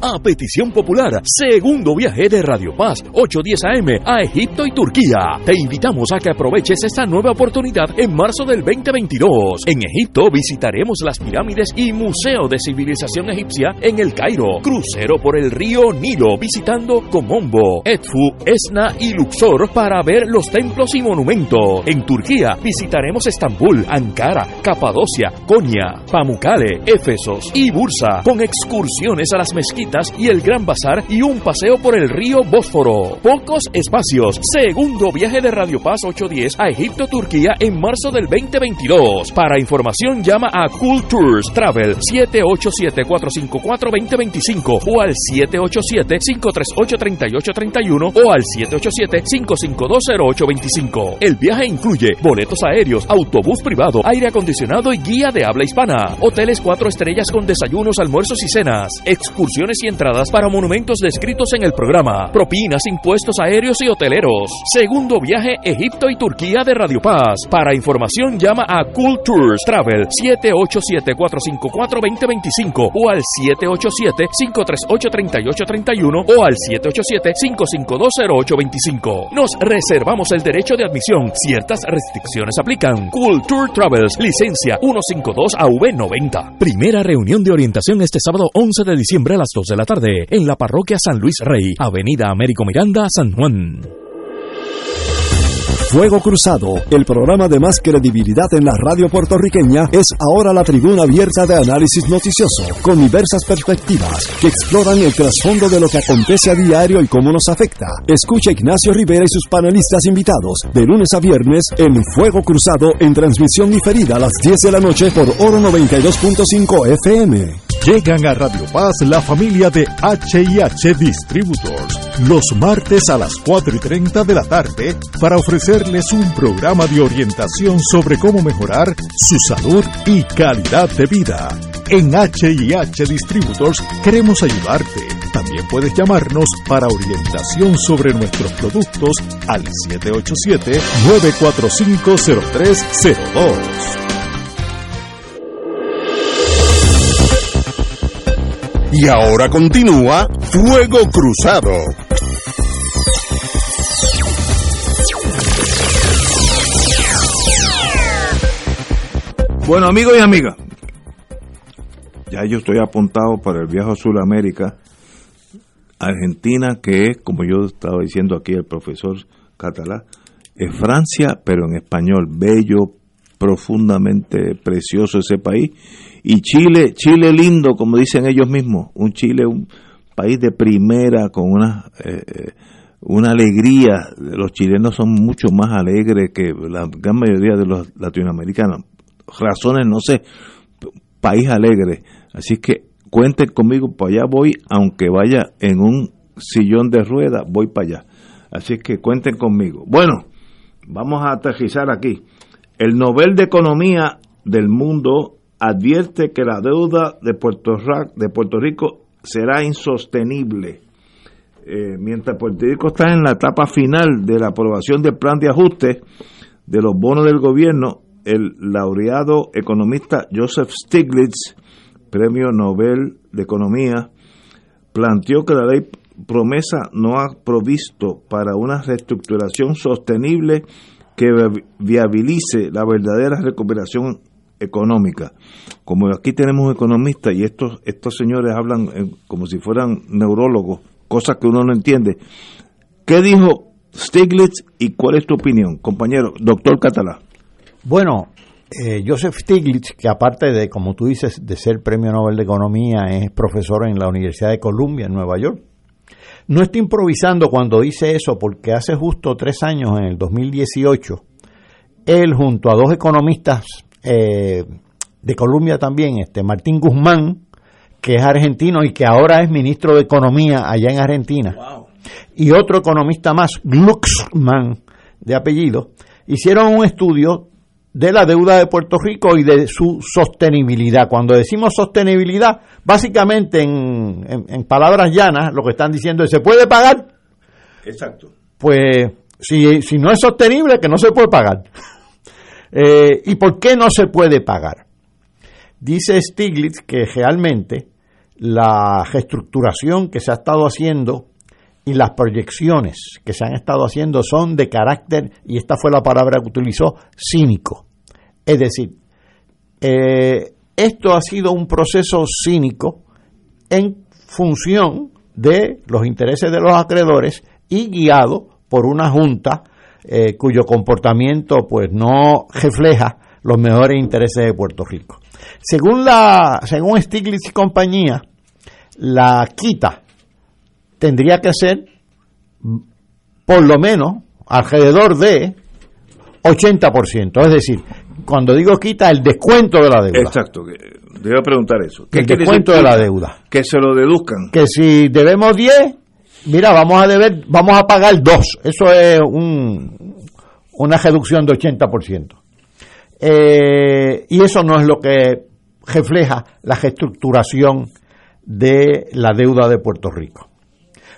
a petición popular, segundo viaje de Radio Paz, 810 AM a Egipto y Turquía. Te invitamos a que aproveches esta nueva oportunidad en marzo del 2022. En Egipto visitaremos las pirámides y Museo de Civilización Egipcia en el Cairo. Crucero por el río Nilo visitando Comombo, Edfu, Esna y Luxor para ver los templos y monumentos. En Turquía visitaremos Estambul, Ankara, Capadocia, Konya, Pamukkale, Éfesos y Bursa con excursiones a las mezquitas y el Gran Bazar y un paseo por el río Bósforo. Pocos espacios. Segundo viaje de Radio Paz 810 a Egipto, Turquía en marzo del 2022. Para información llama a Cool Tours Travel 787-454-2025 o al 787-538-3831 o al 787-552-0825. El viaje incluye boletos aéreos, autobús privado, aire acondicionado y guía de habla hispana. Hoteles cuatro estrellas con desayunos, almuerzos y cenas. Excursiones y entradas para monumentos descritos en el programa, propinas, impuestos aéreos y hoteleros. Segundo viaje Egipto y Turquía de Radio Paz. Para información llama a Cool Tours Travel 787-454-2025 o al 787-538-3831 o al 787-552-0825. Nos reservamos el derecho de admisión. Ciertas restricciones aplican. Cool Tour Travels, licencia 152AV90. Primera reunión de orientación este sábado 11 de diciembre a las 12 de la tarde en la parroquia San Luis Rey, Avenida Américo Miranda, San Juan. Fuego Cruzado, el programa de más credibilidad en la radio puertorriqueña, es ahora la tribuna abierta de análisis noticioso, con diversas perspectivas que exploran el trasfondo de lo que acontece a diario y cómo nos afecta. Escucha Ignacio Rivera y sus panelistas invitados de lunes a viernes en Fuego Cruzado en transmisión diferida a las 10 de la noche por Oro 92.5 FM. Llegan a Radio Paz la familia de HIH Distributors los martes a las 4 y 30 de la tarde para ofrecerles un programa de orientación sobre cómo mejorar su salud y calidad de vida. En HIH Distributors queremos ayudarte. También puedes llamarnos para orientación sobre nuestros productos al 787-945-0302. Y ahora continúa Fuego Cruzado. Bueno, amigos y amigas, ya yo estoy apuntado para el viaje a Sudamérica, Argentina, que es, como yo estaba diciendo aquí el profesor Catalá, es Francia, pero en español, bello, profundamente precioso ese país, y Chile, Chile lindo, como dicen ellos mismos, un Chile, un país de primera, con una, eh, una alegría, los chilenos son mucho más alegres que la gran mayoría de los latinoamericanos, razones, no sé, país alegre. Así que cuenten conmigo, para allá voy, aunque vaya en un sillón de ruedas, voy para allá. Así que cuenten conmigo. Bueno, vamos a aterrizar aquí. El Nobel de Economía del mundo advierte que la deuda de Puerto, Rico será insostenible. Eh, mientras Puerto Rico está en la etapa final de la aprobación del plan de ajuste de los bonos del gobierno, el laureado economista Joseph Stiglitz, Premio Nobel de Economía, planteó que la ley promesa no ha provisto para una reestructuración sostenible que viabilice la verdadera recuperación económica. Como aquí tenemos economistas y estos, estos señores hablan como si fueran neurólogos, cosas que uno no entiende. ¿Qué dijo Stiglitz y cuál es tu opinión, compañero? Doctor Catalá. Bueno, eh, Joseph Stiglitz, que aparte de, como tú dices, de ser premio Nobel de Economía, es profesor en la Universidad de Columbia, en Nueva York. No está improvisando cuando dice eso, porque hace justo tres años, en el 2018, él junto a dos economistas eh, de Columbia también, este Martín Guzmán, que es argentino y que ahora es ministro de Economía allá en Argentina, y otro economista más, Glucksmann, de apellido, hicieron un estudio de la deuda de Puerto Rico y de su sostenibilidad. Cuando decimos sostenibilidad, básicamente en, palabras llanas, lo que están diciendo es, ¿se puede pagar? Exacto. Pues si, si no es sostenible, que no se puede pagar. Eh, ¿Y por qué no se puede pagar? Dice Stiglitz que realmente la reestructuración que se ha estado haciendo y las proyecciones que se han estado haciendo son de carácter, y esta fue la palabra que utilizó, cínico. Es decir, eh, esto ha sido un proceso cínico en función de los intereses de los acreedores y guiado por una junta eh, cuyo comportamiento pues no refleja los mejores intereses de Puerto Rico. Según la según Stiglitz y compañía, la quita tendría que ser por lo menos alrededor de 80%. Es decir, cuando digo quita, el descuento de la deuda. Exacto, debo preguntar eso. ¿Qué el descuento de la deuda. Que se lo deduzcan. Que si debemos 10, mira, vamos a deber, vamos a pagar 2. Eso es un, una reducción de 80%. Eh, y eso no es lo que refleja la reestructuración de la deuda de Puerto Rico.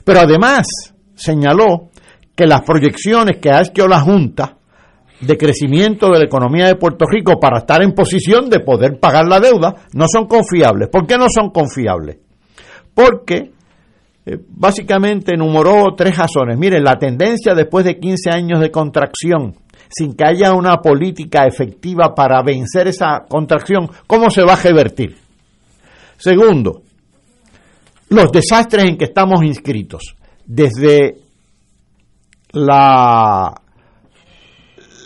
Pero además señaló que las proyecciones que ha hecho la Junta de crecimiento de la economía de Puerto Rico para estar en posición de poder pagar la deuda no son confiables. ¿Por qué no son confiables? Porque eh, básicamente enumeró tres razones. Mire, la tendencia después de 15 años de contracción, sin que haya una política efectiva para vencer esa contracción, ¿cómo se va a revertir? Segundo, los desastres en que estamos inscritos, desde la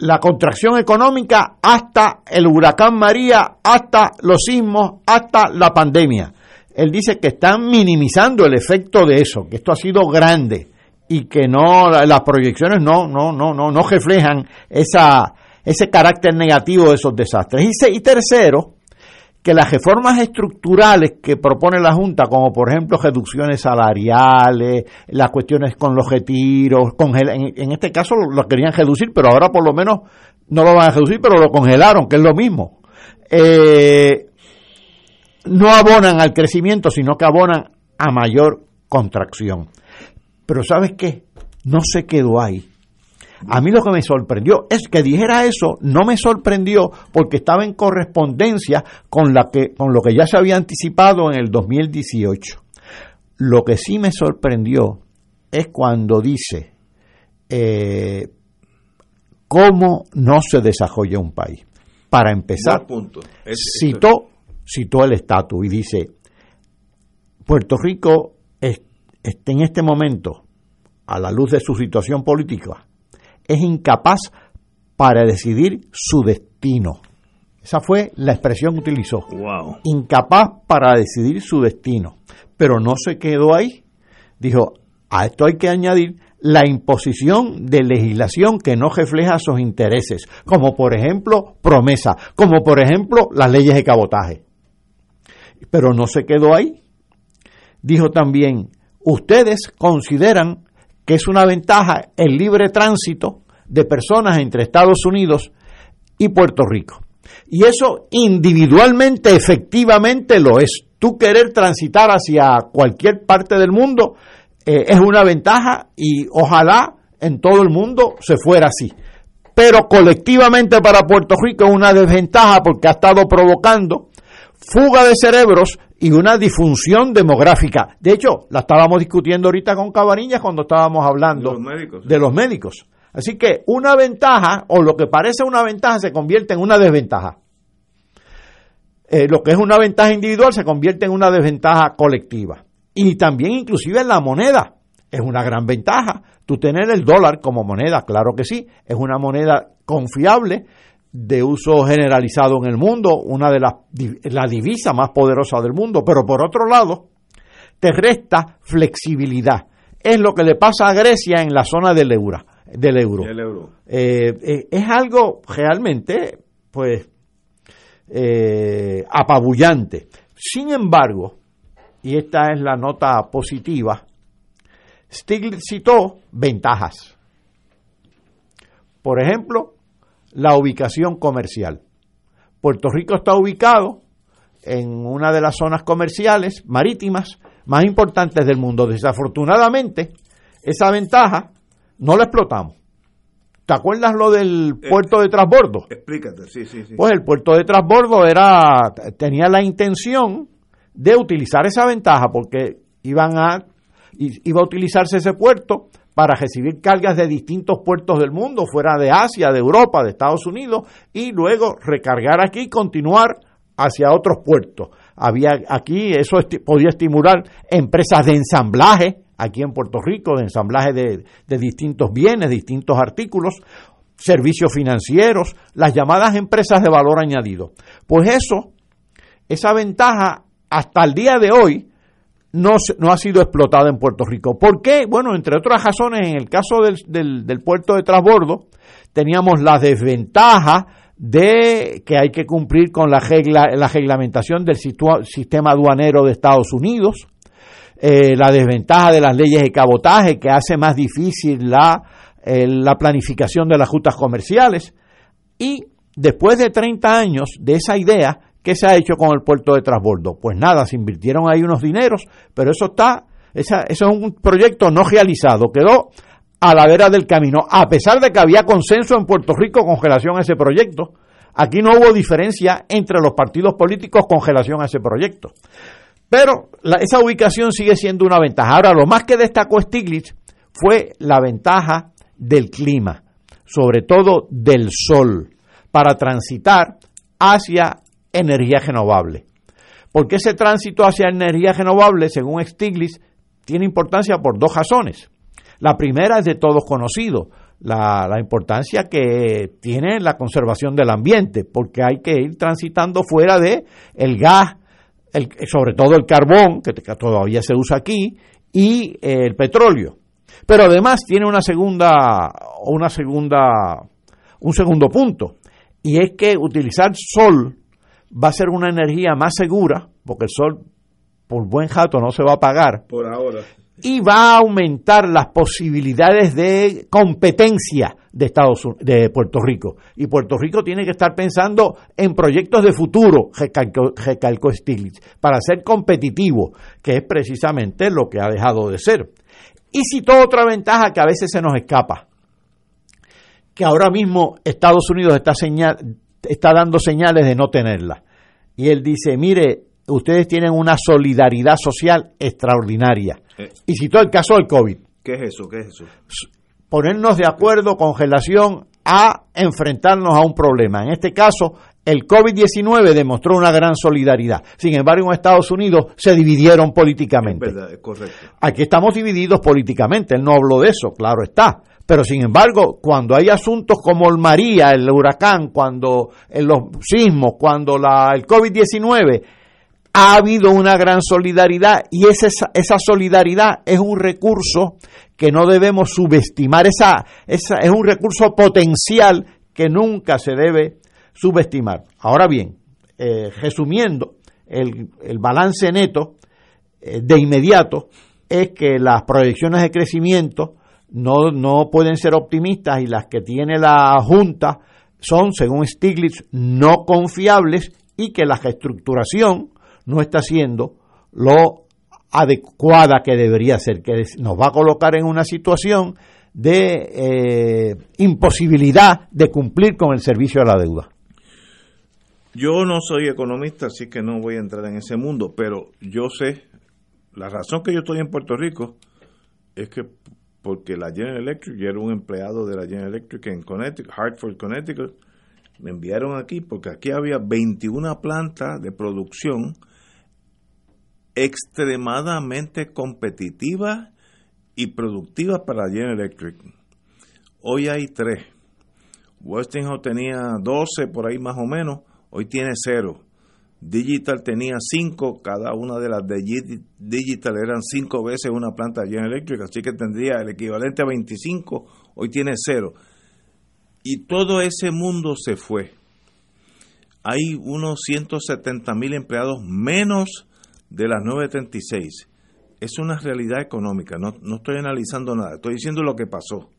la contracción económica hasta el huracán María, hasta los sismos, hasta la pandemia. Él dice que están minimizando el efecto de eso, que esto ha sido grande y que no las proyecciones no no no no no reflejan esa ese carácter negativo de esos desastres. Y, tercero, que las reformas estructurales que propone la Junta, como por ejemplo reducciones salariales, las cuestiones con los retiros, en, en este caso lo, querían reducir, pero ahora por lo menos no lo van a reducir, pero lo congelaron, que es lo mismo. Eh, no abonan al crecimiento, sino que abonan a mayor contracción. Pero ¿sabes qué? No se quedó ahí. A mí lo que me sorprendió es que dijera eso, no me sorprendió porque estaba en correspondencia con, la que, con lo que ya se había anticipado en el 2018. Lo que sí me sorprendió es cuando dice eh, cómo no se desarrolla un país. Para empezar, citó, citó el estatus y dice, Puerto Rico está en este momento, a la luz de su situación política, es incapaz para decidir su destino. Esa fue la expresión que utilizó. Incapaz para decidir su destino. Pero no se quedó ahí. Dijo, a esto hay que añadir la imposición de legislación que no refleja sus intereses, como por ejemplo promesa, como por ejemplo las leyes de cabotaje. Pero no se quedó ahí. Dijo también, ustedes consideran que es una ventaja el libre tránsito de personas entre Estados Unidos y Puerto Rico. Y eso individualmente, efectivamente lo es. Tú querer transitar hacia cualquier parte del mundo eh, es una ventaja y ojalá en todo el mundo se fuera así. Pero colectivamente para Puerto Rico es una desventaja porque ha estado provocando fuga de cerebros y una disfunción demográfica. De hecho, la estábamos discutiendo ahorita con Cabanillas cuando estábamos hablando de los médicos. Así que una ventaja, o lo que parece una ventaja, se convierte en una desventaja. Eh, lo que es una ventaja individual se convierte en una desventaja colectiva. Y también inclusive la moneda es una gran ventaja. Tú tener el dólar como moneda, claro que sí, es una moneda confiable, de uso generalizado en el mundo, una de las la divisa más poderosa del mundo, pero por otro lado, te resta flexibilidad. Es lo que le pasa a Grecia en la zona del euro. Del euro. Eh, eh, es algo realmente, pues, eh, apabullante. Sin embargo, y esta es la nota positiva, Stiglitz citó ventajas. Por ejemplo, la ubicación comercial. Puerto Rico está ubicado en una de las zonas comerciales marítimas más importantes del mundo. Desafortunadamente, esa ventaja no la explotamos. ¿Te acuerdas lo del eh, puerto de transbordo? Explícate, sí, sí, sí. Pues el puerto de transbordo era, tenía la intención de utilizar esa ventaja porque iban a, iba a utilizarse ese puerto para recibir cargas de distintos puertos del mundo, fuera de Asia, de Europa, de Estados Unidos, y luego recargar aquí y continuar hacia otros puertos. Había aquí, eso podía estimular empresas de ensamblaje, aquí en Puerto Rico, de ensamblaje de, distintos bienes, distintos artículos, servicios financieros, las llamadas empresas de valor añadido. Pues eso, esa ventaja hasta el día de hoy no, no ha sido explotada en Puerto Rico. ¿Por qué? Bueno, entre otras razones, en el caso del, del, puerto de transbordo, teníamos la desventaja de que hay que cumplir con la, regla, la reglamentación del sistema aduanero de Estados Unidos, eh, la desventaja de las leyes de cabotaje que hace más difícil la, eh, la planificación de las rutas comerciales. Y después de 30 años de esa idea, ¿Qué se ha hecho con el puerto de transbordo? Pues nada, se invirtieron ahí unos dineros, pero eso está, esa, eso es un proyecto no realizado, quedó a la vera del camino, a pesar de que había consenso en Puerto Rico con relación a ese proyecto. Aquí no hubo diferencia entre los partidos políticos con relación a ese proyecto. Pero esa ubicación sigue siendo una ventaja. Ahora, lo más que destacó Stiglitz fue la ventaja del clima, sobre todo del sol, para transitar hacia energía renovable. Porque ese tránsito hacia energía renovable, según Stiglitz, tiene importancia por dos razones. La primera es de todos conocido. la, importancia que tiene la conservación del ambiente, porque hay que ir transitando fuera de el gas, el, sobre todo el carbón, que todavía se usa aquí, y el petróleo. Pero además tiene una segunda, una segunda, un segundo punto, y es que utilizar sol va a ser una energía más segura, porque el sol por buen jato no se va a pagar. Por ahora. Y va a aumentar las posibilidades de competencia de Estados de Puerto Rico. Y Puerto Rico tiene que estar pensando en proyectos de futuro, recalcó Stiglitz, para ser competitivo, que es precisamente lo que ha dejado de ser. Y citó otra ventaja que a veces se nos escapa, que ahora mismo Estados Unidos está, señal, está dando señales de no tenerla. Y él dice, mire, ustedes tienen una solidaridad social extraordinaria. Eh. Y citó el caso del COVID. ¿Qué es eso? ¿Qué es eso? Ponernos de acuerdo con relación a enfrentarnos a un problema. En este caso, el COVID-19 demostró una gran solidaridad. Sin embargo, en Estados Unidos se dividieron políticamente. Es verdad, es correcto. Aquí estamos divididos políticamente. Él no habló de eso, claro está. Pero sin embargo, cuando hay asuntos como el María, el huracán, cuando los sismos, cuando la, el COVID-19, ha habido una gran solidaridad y esa, esa solidaridad es un recurso que no debemos subestimar, esa, esa, es un recurso potencial que nunca se debe subestimar. Ahora bien, eh, resumiendo, el, el, balance neto eh, de inmediato es que las proyecciones de crecimiento no, no pueden ser optimistas y las que tiene la Junta son, según Stiglitz, no confiables y que la reestructuración no está siendo lo adecuada que debería ser, que nos va a colocar en una situación de eh, imposibilidad de cumplir con el servicio de la deuda. Yo no soy economista, así que no voy a entrar en ese mundo, pero yo sé, la razón que yo estoy en Puerto Rico es que porque la General Electric, yo era un empleado de la General Electric en Connecticut, Hartford, Connecticut, me enviaron aquí porque aquí había 21 plantas de producción extremadamente competitivas y productivas para la General Electric. Hoy hay tres. Westinghouse tenía 12 por ahí más o menos, hoy tiene cero. Digital tenía cinco, cada una de las de Digital eran cinco veces una planta de General Electric, así que tendría el equivalente a 25, hoy tiene cero. Y todo ese mundo se fue. Hay unos 170 mil empleados menos de las 936. Es una realidad económica, no, no estoy analizando nada, estoy diciendo lo que pasó.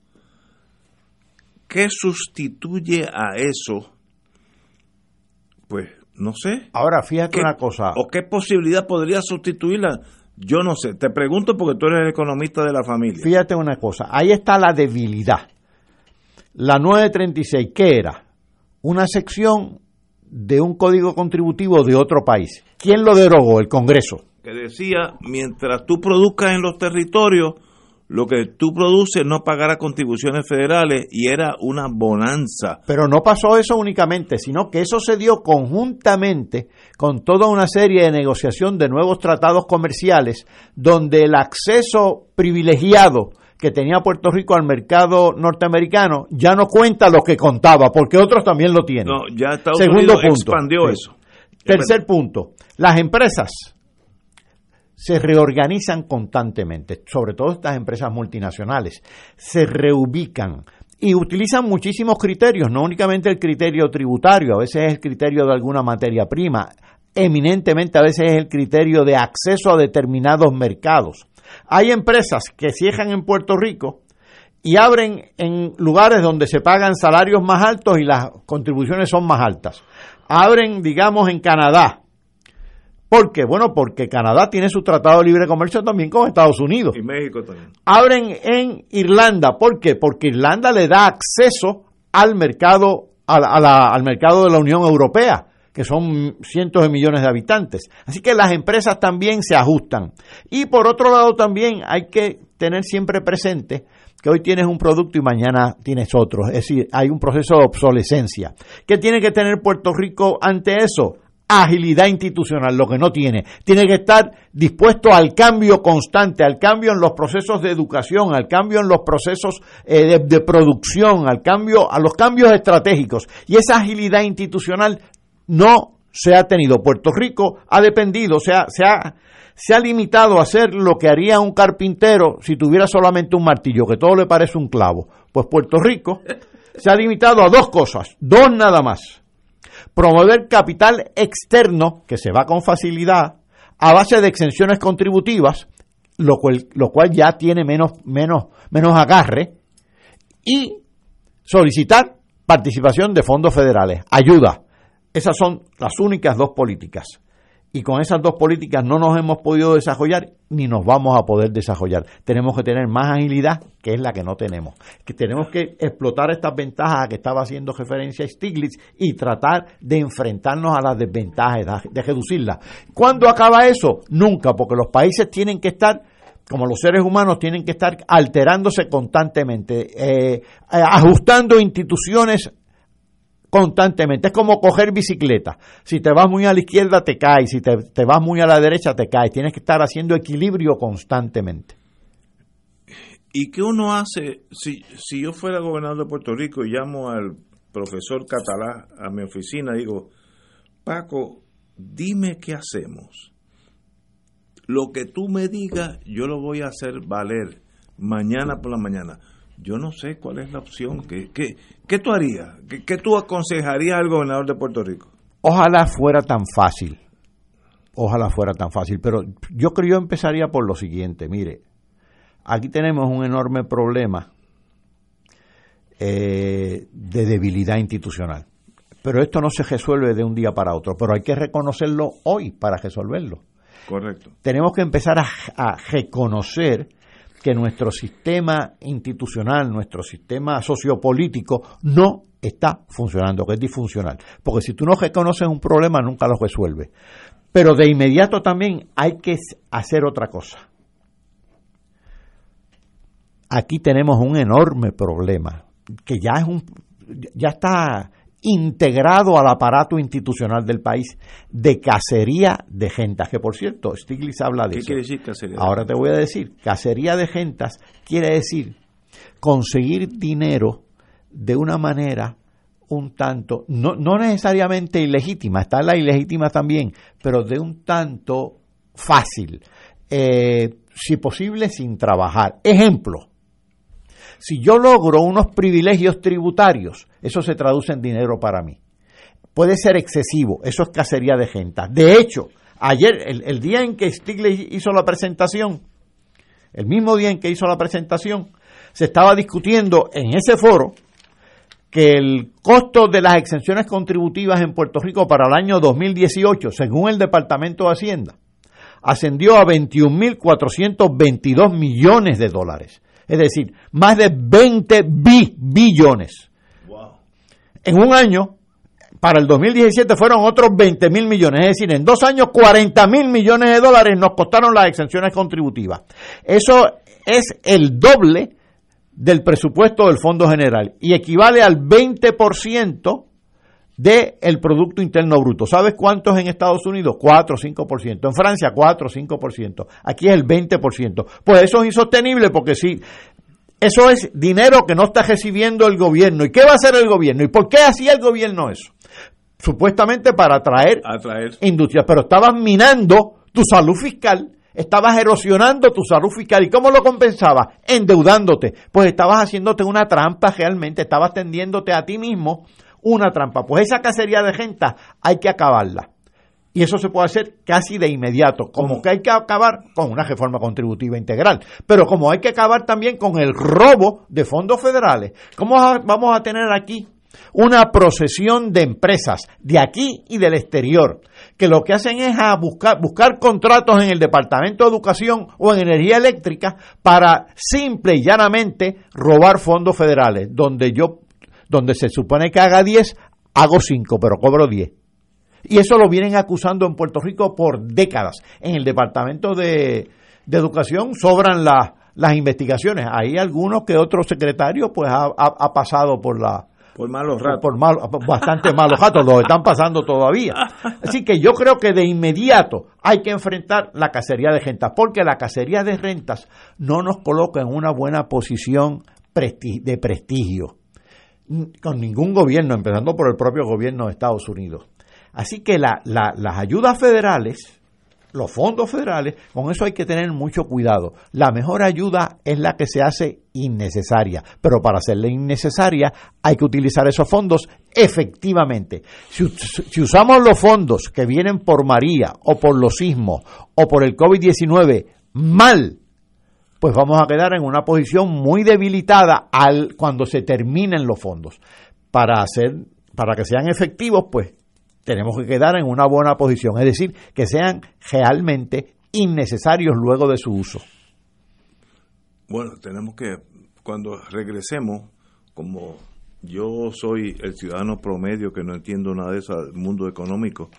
¿Qué sustituye a eso? Pues no sé. Ahora, fíjate una cosa. ¿O qué posibilidad podría sustituirla? Yo no sé. Te pregunto porque tú eres el economista de la familia. Fíjate una cosa. Ahí está la debilidad. La 936, ¿qué era? Una sección de un código contributivo de otro país. ¿Quién lo derogó? El Congreso. Que decía, mientras tú produzcas en los territorios, lo que tú produces no pagará contribuciones federales y era una bonanza. Pero no pasó eso únicamente, sino que eso se dio conjuntamente con toda una serie de negociación de nuevos tratados comerciales donde el acceso privilegiado que tenía Puerto Rico al mercado norteamericano ya no cuenta lo que contaba, porque otros también lo tienen. No, ya Estados Segundo punto. expandió eso. Tercer punto, las empresas se reorganizan constantemente, sobre todo estas empresas multinacionales, se reubican y utilizan muchísimos criterios, no únicamente el criterio tributario, a veces es el criterio de alguna materia prima, eminentemente a veces es el criterio de acceso a determinados mercados. Hay empresas que cierran en Puerto Rico y abren en lugares donde se pagan salarios más altos y las contribuciones son más altas. Abren, digamos, en Canadá, ¿Por qué? Bueno, porque Canadá tiene su tratado de libre comercio también con Estados Unidos. Y México también. Abren en Irlanda. ¿Por qué? Porque Irlanda le da acceso al mercado, al mercado de la Unión Europea, que son cientos de millones de habitantes. Así que las empresas también se ajustan. Y por otro lado también hay que tener siempre presente que hoy tienes un producto y mañana tienes otro. Es decir, hay un proceso de obsolescencia. ¿Qué tiene que tener Puerto Rico ante eso? Agilidad institucional, lo que no tiene. Tiene que estar dispuesto al cambio constante, al cambio en los procesos de educación, al cambio en los procesos eh, de, producción, al cambio, a los cambios estratégicos. Y esa agilidad institucional no se ha tenido. Puerto Rico ha dependido, se ha, se ha limitado a hacer lo que haría un carpintero si tuviera solamente un martillo, que todo le parece un clavo. Pues Puerto Rico se ha limitado a dos cosas, dos nada más promover capital externo que se va con facilidad a base de exenciones contributivas, lo cual, lo cual ya tiene menos, menos, menos agarre, y solicitar participación de fondos federales, ayuda. Esas son las únicas dos políticas y con esas dos políticas no nos hemos podido desarrollar ni nos vamos a poder desarrollar. Tenemos que tener más agilidad, que es la que no tenemos. Que tenemos que explotar estas ventajas a que estaba haciendo referencia Stiglitz y tratar de enfrentarnos a las desventajas, de reducirlas. ¿Cuándo acaba eso? Nunca, porque los países tienen que estar como los seres humanos tienen que estar alterándose constantemente, eh, eh, ajustando instituciones constantemente. Es como coger bicicleta. Si te vas muy a la izquierda, te caes. Si te, te, vas muy a la derecha, te caes. Tienes que estar haciendo equilibrio constantemente. ¿Y qué uno hace? Si, si yo fuera gobernador de Puerto Rico y llamo al profesor Catalá a mi oficina, digo, Paco, dime qué hacemos. Lo que tú me digas, yo lo voy a hacer valer mañana por la mañana yo no sé cuál es la opción. ¿Qué, qué, qué tú harías? ¿Qué, ¿Qué, tú aconsejarías al gobernador de Puerto Rico? Ojalá fuera tan fácil. Ojalá fuera tan fácil. Pero yo creo que yo empezaría por lo siguiente. Mire, aquí tenemos un enorme problema eh, de debilidad institucional. Pero esto no se resuelve de un día para otro. Pero hay que reconocerlo hoy para resolverlo. Correcto. Tenemos que empezar a, a reconocer que nuestro sistema institucional, nuestro sistema sociopolítico no está funcionando, que es disfuncional. Porque si tú no reconoces un problema, nunca lo resuelves. Pero de inmediato también hay que hacer otra cosa. Aquí tenemos un enorme problema, que ya es un ya está integrado al aparato institucional del país de cacería de gentas, que por cierto, Stiglitz habla de ¿Qué eso. quiere decir cacería? Ahora te voy a decir, cacería de gentas quiere decir conseguir dinero de una manera un tanto, no, no necesariamente ilegítima, está la ilegítima también, pero de un tanto fácil, eh, si posible sin trabajar. Ejemplo, si yo logro unos privilegios tributarios, eso se traduce en dinero para mí. Puede ser excesivo, eso es cacería de gente. De hecho, ayer, el, día en que Stiglitz hizo la presentación, el mismo día en que hizo la presentación, se estaba discutiendo en ese foro que el costo de las exenciones contributivas en Puerto Rico para el año 2018, según el Departamento de Hacienda, ascendió a 21.422 millones de dólares. Es decir, más de 20 bi billones. En un año, para el 2017 fueron otros 20 mil millones. Es decir, en dos años 40 mil millones de dólares nos costaron las exenciones contributivas. Eso es el doble del presupuesto del Fondo General y equivale al 20% del Producto Interno Bruto. ¿Sabes cuánto es en Estados Unidos? 4 o 5%. En Francia, 4 o 5%. Aquí es el 20%. Pues eso es insostenible porque si eso es dinero que no está recibiendo el gobierno. ¿Y qué va a hacer el gobierno? ¿Y por qué hacía el gobierno eso? Supuestamente para atraer, Atraer. industrias, pero estabas minando tu salud fiscal, estabas erosionando tu salud fiscal. ¿Y cómo lo compensabas? Endeudándote. Pues estabas haciéndote una trampa realmente, estabas tendiéndote a ti mismo una trampa. Pues esa cacería de gente hay que acabarla. Y eso se puede hacer casi de inmediato, como que hay que acabar con una reforma contributiva integral, pero como hay que acabar también con el robo de fondos federales. ¿Cómo vamos a tener aquí una procesión de empresas de aquí y del exterior que lo que hacen es a buscar, buscar contratos en el Departamento de Educación o en Energía Eléctrica para simple y llanamente robar fondos federales, donde yo donde se supone que haga 10, hago 5, pero cobro 10. Y eso lo vienen acusando en Puerto Rico por décadas. En el Departamento de, de Educación sobran las, las investigaciones. Hay algunos que otro secretario pues ha, ha, ha pasado por la, Por malos ratos. Por, bastante malos ratos, los están pasando todavía. Así que yo creo que de inmediato hay que enfrentar la cacería de rentas, porque la cacería de rentas no nos coloca en una buena posición de prestigio con ningún gobierno, empezando por el propio gobierno de Estados Unidos. Así que las ayudas federales los fondos federales, con eso hay que tener mucho cuidado. La mejor ayuda es la que se hace innecesaria, pero para hacerla innecesaria hay que utilizar esos fondos efectivamente. Si, si usamos los fondos que vienen por María o por los sismos o por el COVID-19 mal, pues vamos a quedar en una posición muy debilitada al cuando se terminen los fondos. Para hacer para que sean efectivos, pues tenemos que quedar en una buena posición, es decir, que sean realmente innecesarios luego de su uso. Bueno, tenemos que, cuando regresemos, como yo soy el ciudadano promedio que no entiendo nada de eso del mundo económico,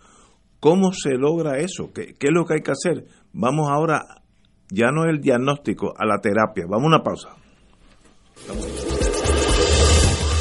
¿cómo se logra eso? ¿Qué, ¿Qué, es lo que hay que hacer? Vamos ahora, ya no el diagnóstico, a la terapia. Vamos a una pausa.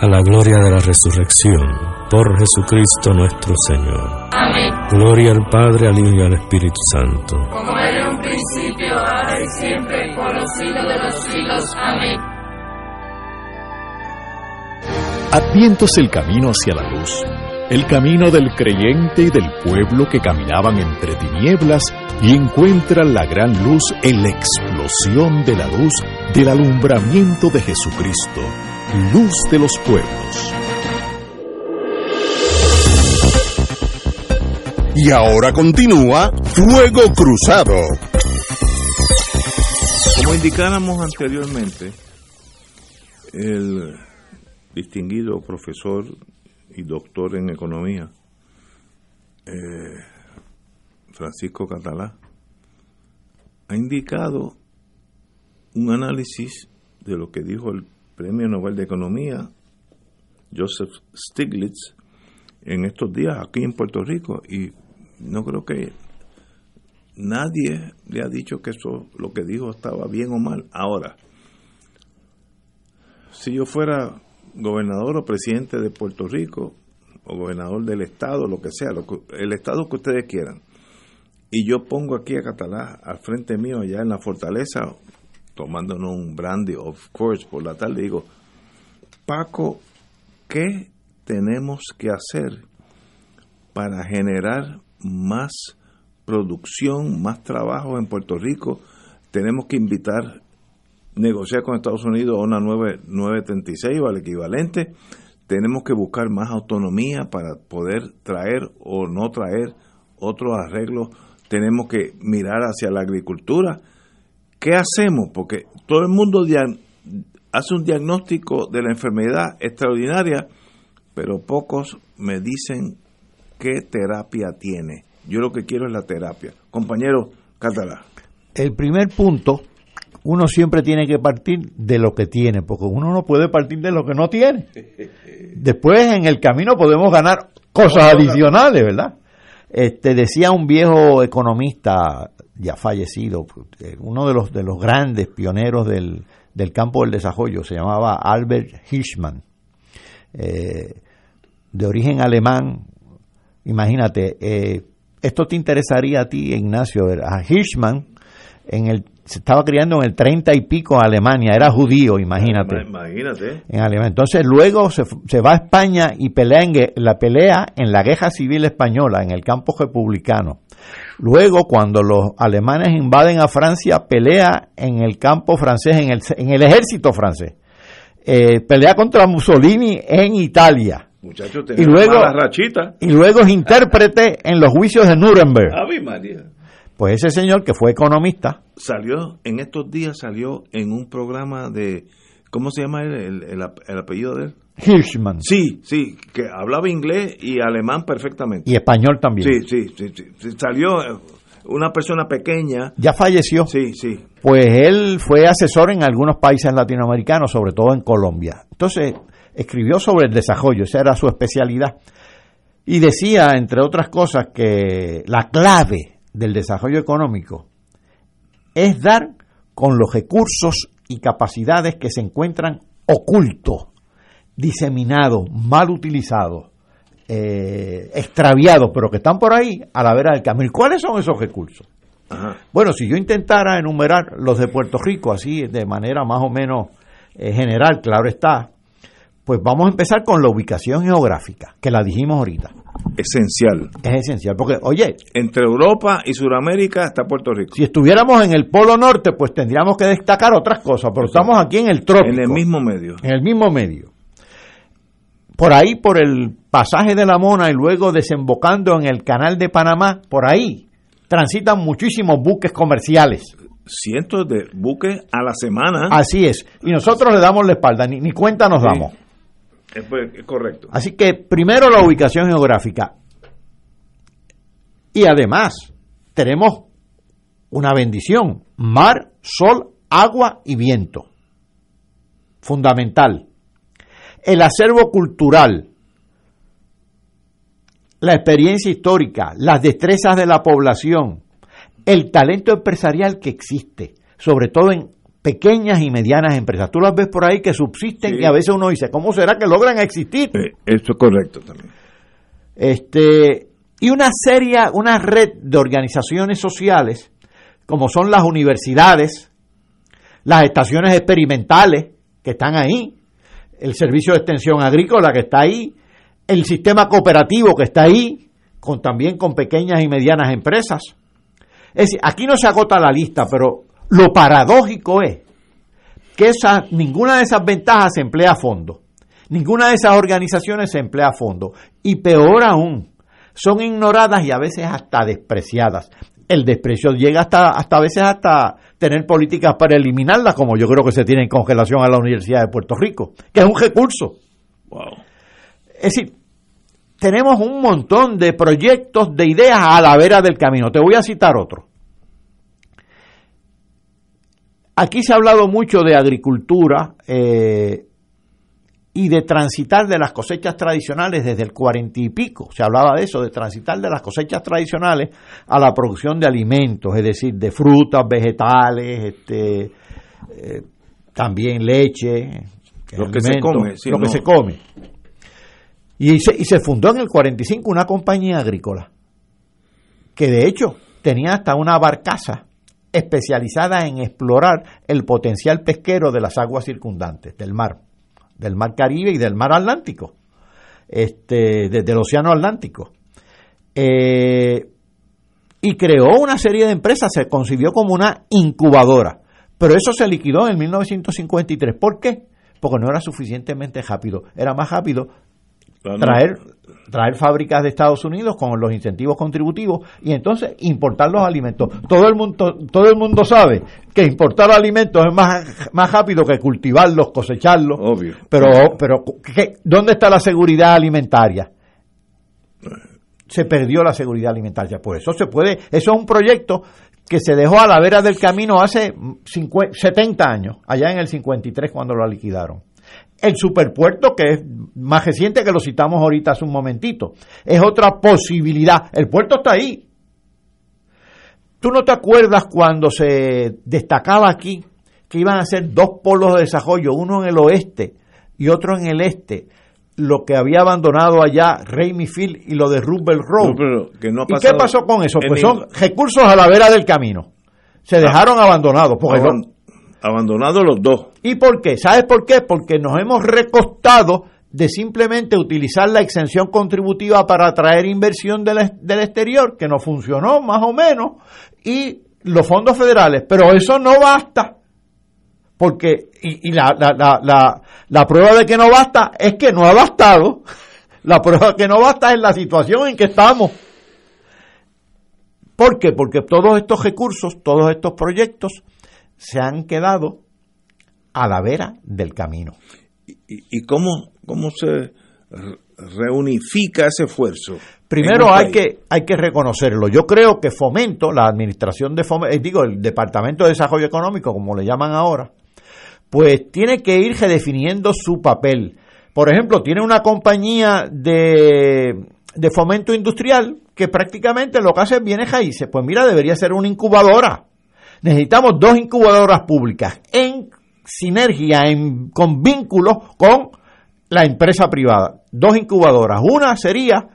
a la gloria de la resurrección, por Jesucristo nuestro Señor. Amén. Gloria al Padre, al Hijo y al Espíritu Santo. Como era en un principio, ahora y siempre, por los siglos de los siglos. Amén. Adviento es el camino hacia la luz, el camino del creyente y del pueblo que caminaban entre tinieblas y encuentran la gran luz en la explosión de la luz del alumbramiento de Jesucristo, luz de los pueblos. Y ahora continúa Fuego Cruzado. Como indicáramos anteriormente, el distinguido profesor y doctor en economía, eh, Francisco Catalá, ha indicado un análisis de lo que dijo el Premio Nobel de Economía, Joseph Stiglitz, en estos días aquí en Puerto Rico y no creo que nadie le ha dicho que eso lo que dijo estaba bien o mal. Ahora, si yo fuera gobernador o presidente de Puerto Rico o gobernador del estado, lo que sea, lo el estado que ustedes quieran, y yo pongo aquí a Catalá al frente mío allá en la fortaleza, tomándonos un brandy, of course, por la tarde, digo, Paco, ¿qué tenemos que hacer para generar más producción, más trabajo en Puerto Rico? Tenemos que invitar negociar con Estados Unidos una 9, 936 o al equivalente. Tenemos que buscar más autonomía para poder traer o no traer otros arreglos. Tenemos que mirar hacia la agricultura. ¿Qué hacemos? Porque todo el mundo hace un diagnóstico de la enfermedad extraordinaria, pero pocos me dicen qué terapia tiene. Yo lo que quiero es la terapia. Compañero Catalá. El primer punto uno siempre tiene que partir de lo que tiene, porque uno no puede partir de lo que no tiene. Después en el camino podemos ganar cosas adicionales, ¿verdad? Este decía un viejo economista ya fallecido, uno de los de los grandes pioneros del, del campo del desarrollo, se llamaba Albert Hirschman, eh, de origen alemán. Imagínate, eh, esto te interesaría a ti, Ignacio, a Hirschman en el se estaba criando en el treinta y pico en Alemania, era judío, imagínate. Imagínate. En Alemania. Entonces luego se, va a España y pelea en la pelea en la guerra civil española, en el campo republicano. Luego, cuando los alemanes invaden a Francia, pelea en el campo francés, en el, en el ejército francés. Eh, pelea contra Mussolini en Italia. Muchachos, y luego, rachita. y luego es intérprete en los juicios de Nuremberg. Ave María. Pues ese señor que fue economista. Salió, en estos días salió en un programa de, ¿cómo se llama el, el, apellido de él? Hirschman. Sí, sí, que hablaba inglés y alemán perfectamente. Y español también. Sí, sí, sí, salió eh, una persona pequeña. Ya falleció. Sí, sí. Pues él fue asesor en algunos países latinoamericanos, sobre todo en Colombia. Entonces, escribió sobre el desarrollo, esa era su especialidad. Y decía, entre otras cosas, que la clave del desarrollo económico es dar con los recursos y capacidades que se encuentran ocultos, diseminados, mal utilizados, eh, extraviados, pero que están por ahí a la vera del camino. ¿Y cuáles son esos recursos? Bueno, si yo intentara enumerar los de Puerto Rico así de manera más o menos eh, general, claro está, pues vamos a empezar con la ubicación geográfica, que la dijimos ahorita. Esencial. Es esencial, porque, oye. Entre Europa y Sudamérica está Puerto Rico. Si estuviéramos en el Polo Norte, pues tendríamos que destacar otras cosas, pero estamos aquí en el trópico. En el mismo medio. En el mismo medio. Por ahí, por el pasaje de la Mona y luego desembocando en el canal de Panamá, por ahí transitan muchísimos buques comerciales cientos de buques a la semana. Así es. Y nosotros le damos la espalda, ni, ni cuenta nos damos. Pues, es, correcto. Así que primero la ubicación geográfica. Y además tenemos una bendición, mar, sol, agua y viento. Fundamental. El acervo cultural, la experiencia histórica, las destrezas de la población, el talento empresarial que existe, sobre todo en pequeñas y medianas empresas. Tú las ves por ahí que subsisten y a veces uno dice, ¿cómo será que logran existir? Eh, eso es correcto también. Este, y una serie, una red de organizaciones sociales, como son las universidades, las estaciones experimentales que están ahí, el servicio de extensión agrícola que está ahí, el sistema cooperativo que está ahí, con, también con pequeñas y medianas empresas. Es decir, aquí no se agota la lista, pero lo paradójico es que esa, ninguna de esas ventajas se emplea a fondo. Ninguna de esas organizaciones se emplea a fondo. Y peor aún, son ignoradas y a veces hasta despreciadas. El desprecio llega hasta, hasta a veces hasta tener políticas para eliminarlas, como yo creo que se tiene en congelación a la Universidad de Puerto Rico, que es un recurso. Es decir, tenemos un montón de proyectos, de ideas a la vera del camino. Te voy a citar otro. Aquí se ha hablado mucho de agricultura eh, y de transitar de las cosechas tradicionales desde el cuarenta y pico. Se hablaba de eso, de transitar de las cosechas tradicionales a la producción de alimentos, es decir, de frutas, vegetales, este, eh, también leche, lo que se come, lo que se come. Y se, y se fundó en el 45 una compañía agrícola que de hecho tenía hasta una barcaza especializada en explorar el potencial pesquero de las aguas circundantes del mar, del mar Caribe y del mar Atlántico, este, desde el Océano Atlántico. Eh, y creó una serie de empresas, se concibió como una incubadora. Pero eso se liquidó en 1953. ¿Por qué? Porque no era suficientemente rápido. Era más rápido traer traer fábricas de Estados Unidos con los incentivos contributivos y entonces importar los alimentos. Todo el mundo todo el mundo sabe que importar alimentos es más, más rápido que cultivarlos, cosecharlos. Obvio. Pero pero ¿dónde está la seguridad alimentaria? Se perdió la seguridad alimentaria. Por eso se puede, eso es un proyecto que se dejó a la vera del camino hace 50, 70 años, allá en el 53 cuando lo liquidaron. El superpuerto, que es más reciente que lo citamos ahorita hace un momentito, es otra posibilidad. El puerto está ahí. ¿Tú no te acuerdas cuando se destacaba aquí que iban a ser dos polos de desarrollo, uno en el oeste y otro en el este? Lo que había abandonado allá Raimi Field y lo de Roosevelt Road. ¿Y qué pasó con eso? Pues son recursos a la vera del camino. Se ah. dejaron abandonados. Porque Abandonados los dos. ¿Y por qué? ¿Sabes por qué? Porque nos hemos recostado de simplemente utilizar la exención contributiva para atraer inversión del, exterior, que no funcionó más o menos, y los fondos federales. Pero eso no basta. Porque, y, la, la, la, la, prueba de que no basta es que no ha bastado. La prueba de que no basta es la situación en que estamos. ¿Por qué? Porque todos estos recursos, todos estos proyectos se han quedado a la vera del camino. ¿Y, cómo, cómo se reunifica ese esfuerzo? Primero hay que, hay que reconocerlo. Yo creo que Fomento, la administración de Fomento, eh, digo, el Departamento de Desarrollo Económico, como le llaman ahora, pues tiene que ir redefiniendo su papel. Por ejemplo, tiene una compañía de, de fomento industrial que prácticamente lo que hace es bienes raíces. Pues mira, debería ser una incubadora necesitamos dos incubadoras públicas en sinergia, en, con vínculos con la empresa privada. Dos incubadoras. Una sería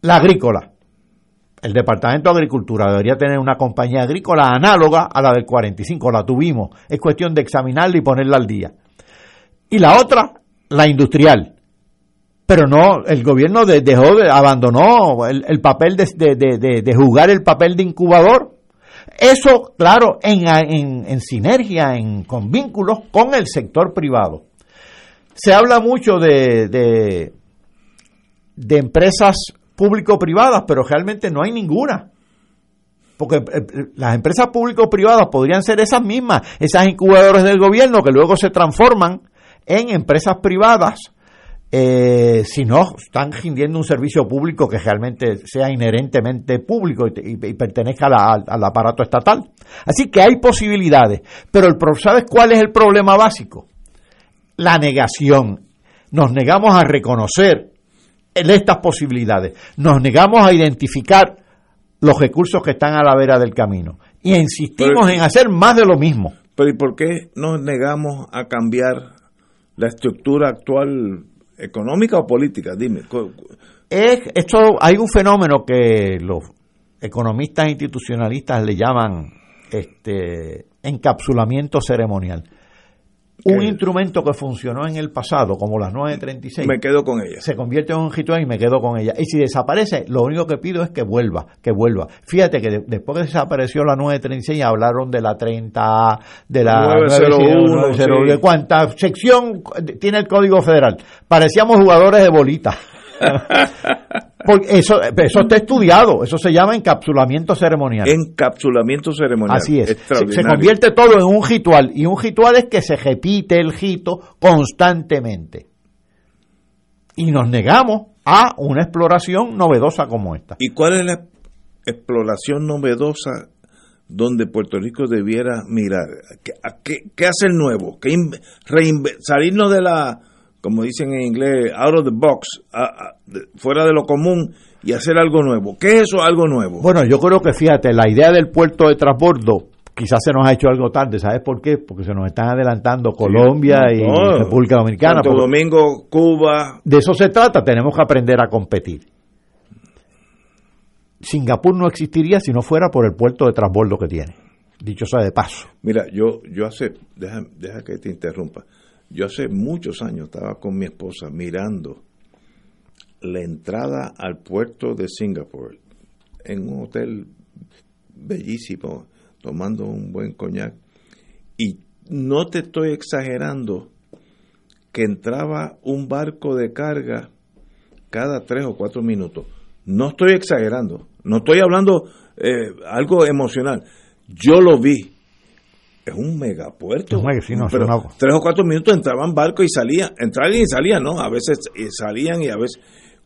la agrícola. El Departamento de Agricultura debería tener una compañía agrícola análoga a la del 45. La tuvimos. Es cuestión de examinarla y ponerla al día. Y la otra, la industrial. Pero no, el gobierno dejó, de, abandonó el, papel de, de, de jugar el papel de incubador eso, claro, en, en, sinergia, en, con vínculos con el sector privado. Se habla mucho de, de, de empresas público-privadas, pero realmente no hay ninguna. Porque eh, las empresas público-privadas podrían ser esas mismas, esas incubadoras del gobierno que luego se transforman en empresas privadas eh, si no están rindiendo un servicio público que realmente sea inherentemente público y, pertenezca al aparato estatal. Así que hay posibilidades, pero el, ¿sabes cuál es el problema básico? La negación. Nos negamos a reconocer estas posibilidades, nos negamos a identificar los recursos que están a la vera del camino y insistimos en hacer más de lo mismo. Pero ¿y por qué nos negamos a cambiar la estructura actual económica o política? Dime. Es, esto, hay un fenómeno que los economistas institucionalistas le llaman este encapsulamiento ceremonial un instrumento que funcionó en el pasado, como las 936. Me quedo con ella. Se convierte en un ritual y me quedo con ella. Y si desaparece, lo único que pido es que vuelva, que vuelva. Fíjate que después que desapareció la 936, hablaron de la 30, de la 901, de cuánta sección tiene el Código Federal. Parecíamos jugadores de bolita. Porque eso, eso está estudiado, eso se llama encapsulamiento ceremonial. Encapsulamiento ceremonial. Así es. Se, convierte todo en un ritual y un ritual es que se repite el rito constantemente. Y nos negamos a una exploración novedosa como esta. ¿Y cuál es la exploración novedosa donde Puerto Rico debiera mirar? ¿Qué, qué, hacer nuevo? ¿Qué salirnos de la como dicen en inglés, out of the box, fuera de lo común y hacer algo nuevo. ¿Qué es eso, algo nuevo? Bueno, yo creo que fíjate, la idea del puerto de transbordo quizás se nos ha hecho algo tarde, ¿sabes por qué? Porque se nos están adelantando Colombia y República Dominicana. Santo Domingo, Cuba. De eso se trata, tenemos que aprender a competir. Singapur no existiría si no fuera por el puerto de transbordo que tiene. Dicho sea de paso. Mira, yo, yo hace, deja, deja que te interrumpa. Yo hace muchos años estaba con mi esposa mirando la entrada al puerto de Singapur en un hotel bellísimo, tomando un buen coñac. Y no te estoy exagerando que entraba un barco de carga cada tres o cuatro minutos. No estoy exagerando, no estoy hablando eh, algo emocional. Yo lo vi. Es un megapuerto. pero tres o cuatro minutos entraban barcos y salían, entraban y salían, ¿no? A veces salían y a veces...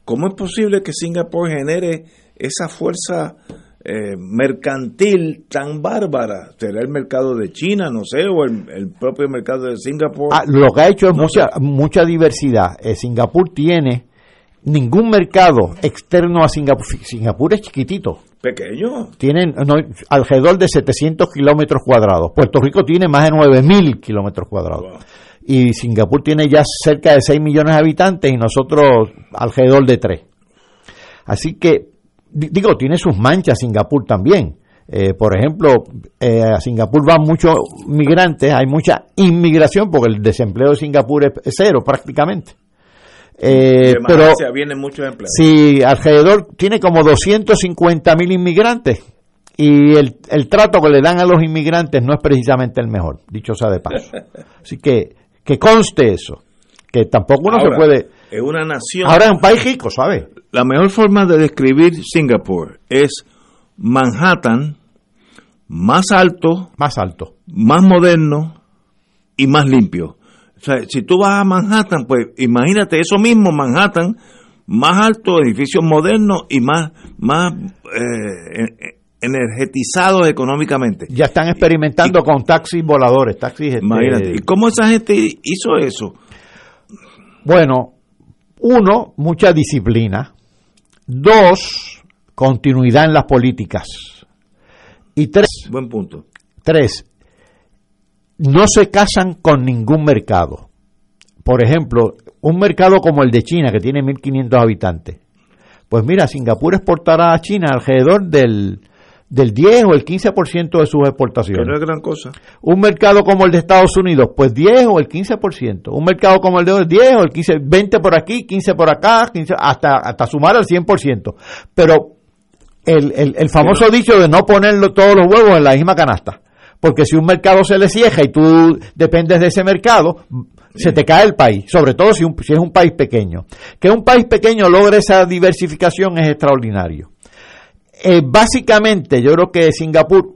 ¿Cómo es posible que Singapur genere esa fuerza eh, mercantil tan bárbara? ¿Será el mercado de China, no sé, o el, propio mercado de Singapur? Ah, lo que ha hecho es mucha, mucha diversidad. Eh, Singapur tiene ningún mercado externo a Singapur. Singapur es chiquitito. Pequeño. Tienen alrededor de 700 kilómetros cuadrados. Puerto Rico tiene más de 9.000 kilómetros cuadrados. Y Singapur tiene ya cerca de 6 millones de habitantes y nosotros alrededor de 3. Así que, digo, tiene sus manchas Singapur también. Eh, por ejemplo, eh, a Singapur van muchos migrantes, hay mucha inmigración porque el desempleo de Singapur es cero prácticamente. Eh, pero vienen muchos empleados. Sí, alrededor tiene como 250 mil inmigrantes y el, el, trato que le dan a los inmigrantes no es precisamente el mejor, dicho sea de paso. Así que que conste eso, que tampoco uno se puede... Es una nación... Ahora es un país rico, ¿sabes? La mejor forma de describir Singapur es Manhattan más alto, más alto, más moderno y más limpio. O sea, si tú vas a Manhattan, pues imagínate eso mismo, Manhattan, más alto, edificios modernos y más, más eh, energetizados económicamente. Ya están experimentando con taxis voladores, taxis. Este, imagínate. ¿Y cómo esa gente hizo eso? Bueno, uno, mucha disciplina. Dos, continuidad en las políticas. Y tres. Buen punto. Tres, no se casan con ningún mercado. Por ejemplo, un mercado como el de China, que tiene 1.500 habitantes. Pues mira, Singapur exportará a China alrededor del, del 10 o el 15% de sus exportaciones. no es gran cosa. Un mercado como el de Estados Unidos, pues 10 o el 15%. Un mercado como el de hoy, 10 o el 15, 20 por aquí, 15 por acá, 15, hasta, hasta sumar al 100%. Pero el, el, el famoso dicho de no poner todos los huevos en la misma canasta. Porque si un mercado se le cieja y tú dependes de ese mercado, se te cae el país, sobre todo si, es un país pequeño. Que un país pequeño logre esa diversificación es extraordinario. Eh, básicamente, yo creo que Singapur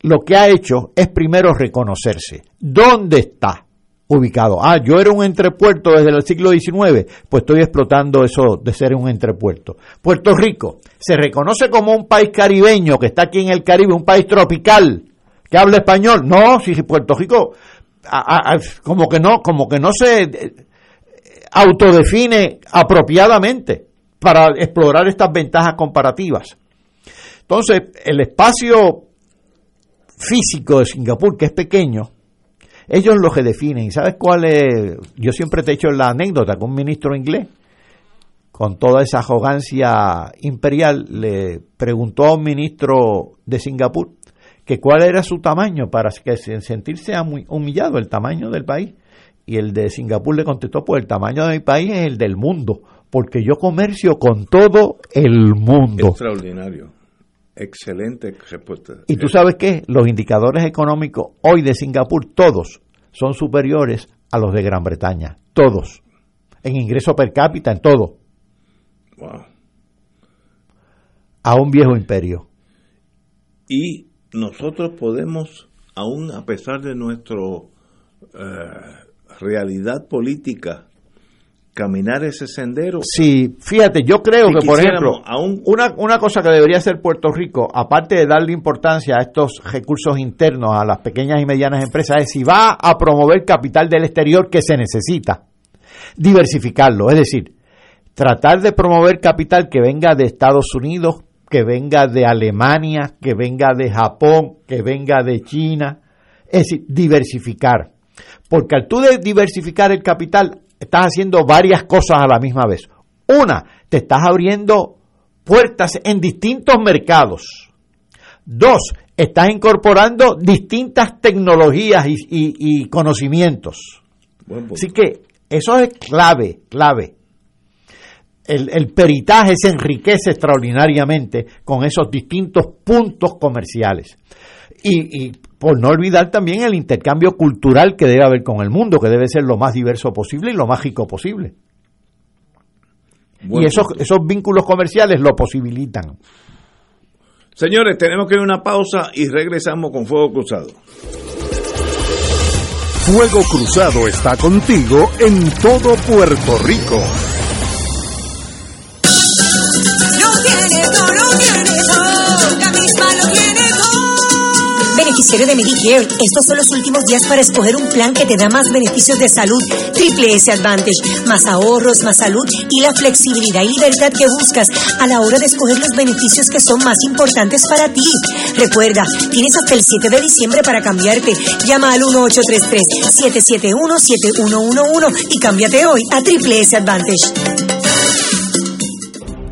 lo que ha hecho es primero reconocerse. ¿Dónde está ubicado? Ah, yo era un entrepuerto desde el siglo XIX, pues estoy explotando eso de ser un entrepuerto. Puerto Rico se reconoce como un país caribeño que está aquí en el Caribe, un país tropical que habla español. No, si Puerto Rico como que no, como que no se eh, autodefine apropiadamente para explorar estas ventajas comparativas. Entonces, el espacio físico de Singapur, que es pequeño, ellos lo que definen. ¿Y sabes cuál es? Yo siempre te he hecho la anécdota con un ministro inglés, con toda esa arrogancia imperial, le preguntó a un ministro de Singapur que cuál era su tamaño para que sentirse humillado, el tamaño del país. Y el de Singapur le contestó, pues el tamaño de mi país es el del mundo, porque yo comercio con todo el mundo. Extraordinario. Excelente respuesta. Y tú sabes qué, los indicadores económicos hoy de Singapur, todos son superiores a los de Gran Bretaña, todos. En ingreso per cápita, en todo. Wow. A un viejo imperio. Y nosotros podemos, aún a pesar de nuestra eh, realidad política, caminar ese sendero. Sí, fíjate, yo creo que, por ejemplo, una, una cosa que debería hacer Puerto Rico, aparte de darle importancia a estos recursos internos a las pequeñas y medianas empresas, es si va a promover capital del exterior que se necesita, diversificarlo, es decir, tratar de promover capital que venga de Estados Unidos, que venga de Alemania, que venga de Japón, que venga de China. Es decir, diversificar. Porque al tú de diversificar el capital, estás haciendo varias cosas a la misma vez. Una, te estás abriendo puertas en distintos mercados. Dos, estás incorporando distintas tecnologías y, conocimientos. Así que eso es clave, clave el, peritaje se enriquece extraordinariamente con esos distintos puntos comerciales. Y, y por no olvidar también el intercambio cultural que debe haber con el mundo, que debe ser lo más diverso posible y lo más rico posible. y esos, esos vínculos comerciales lo posibilitan. Señores, tenemos que ir a una pausa y regresamos con Fuego Cruzado. Fuego Cruzado está contigo en todo Puerto Rico. Beneficiario de Medicare, estos son los últimos días para escoger un plan que te da más beneficios de salud, Triple S Advantage, más ahorros, más salud y la flexibilidad y libertad que buscas a la hora de escoger los beneficios que son más importantes para ti. Recuerda, tienes hasta el 7 de diciembre para cambiarte. Llama al 1833-771-7111 y cámbiate hoy a Triple S Advantage.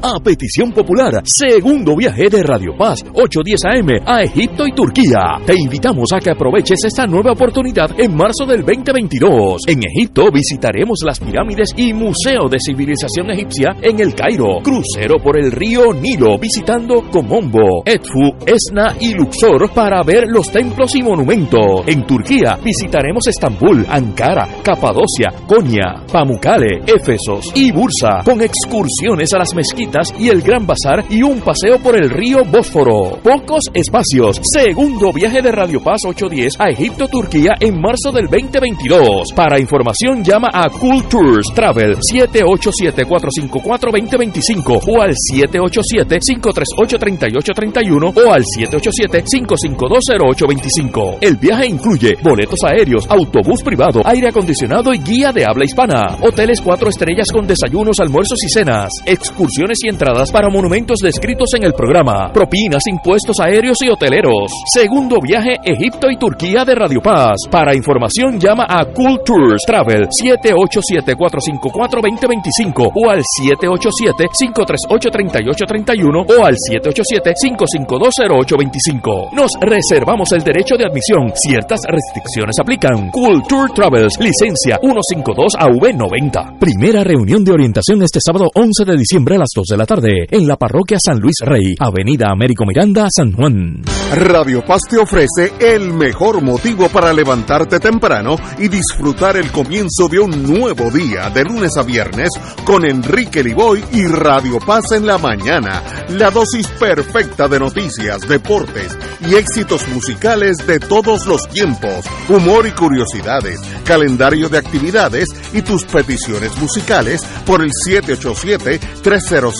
A petición popular, segundo viaje de Radio Paz, 810 AM a Egipto y Turquía. Te invitamos a que aproveches esta nueva oportunidad en marzo del 2022. En Egipto visitaremos las pirámides y Museo de Civilización Egipcia en el Cairo. Crucero por el río Nilo visitando Comombo, Edfu, Esna y Luxor para ver los templos y monumentos. En Turquía visitaremos Estambul, Ankara, Capadocia, Konya, Pamukkale, Éfesos y Bursa con excursiones a las mezquitas y el Gran Bazar y un paseo por el río Bósforo. Pocos espacios. Segundo viaje de Radio Paz 810 a Egipto, Turquía en marzo del 2022. Para información llama a Cool Tours Travel 787-454-2025 o al 787-538-3831 o al 787-552-0825. El viaje incluye boletos aéreos, autobús privado, aire acondicionado y guía de habla hispana. Hoteles cuatro estrellas con desayunos, almuerzos y cenas. Excursiones y entradas para monumentos descritos en el programa, propinas, impuestos aéreos y hoteleros. Segundo viaje Egipto y Turquía de Radio Paz. Para información llama a Cool Tours Travel 787-454-2025 o al 787-538-3831 o al 787-552-0825. Nos reservamos el derecho de admisión. Ciertas restricciones aplican. Cool Tour Travels, licencia 152AV90. Primera reunión de orientación este sábado 11 de diciembre a las 2 de la tarde en la parroquia San Luis Rey, Avenida Américo Miranda, San Juan. Radio Paz te ofrece el mejor motivo para levantarte temprano y disfrutar el comienzo de un nuevo día de lunes a viernes con Enrique Liboy y Radio Paz en la mañana. La dosis perfecta de noticias, deportes y éxitos musicales de todos los tiempos, humor y curiosidades, calendario de actividades y tus peticiones musicales por el 787 300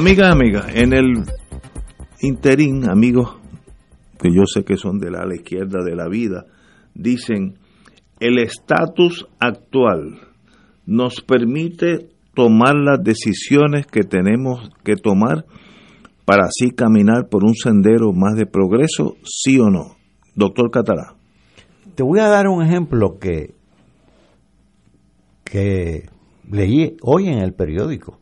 Amiga, amiga, en el interín, amigos que yo sé que son de la, izquierda de la vida, dicen, el estatus actual nos permite tomar las decisiones que tenemos que tomar para así caminar por un sendero más de progreso, sí o no. Doctor Catalá. Te voy a dar un ejemplo que, que leí hoy en el periódico.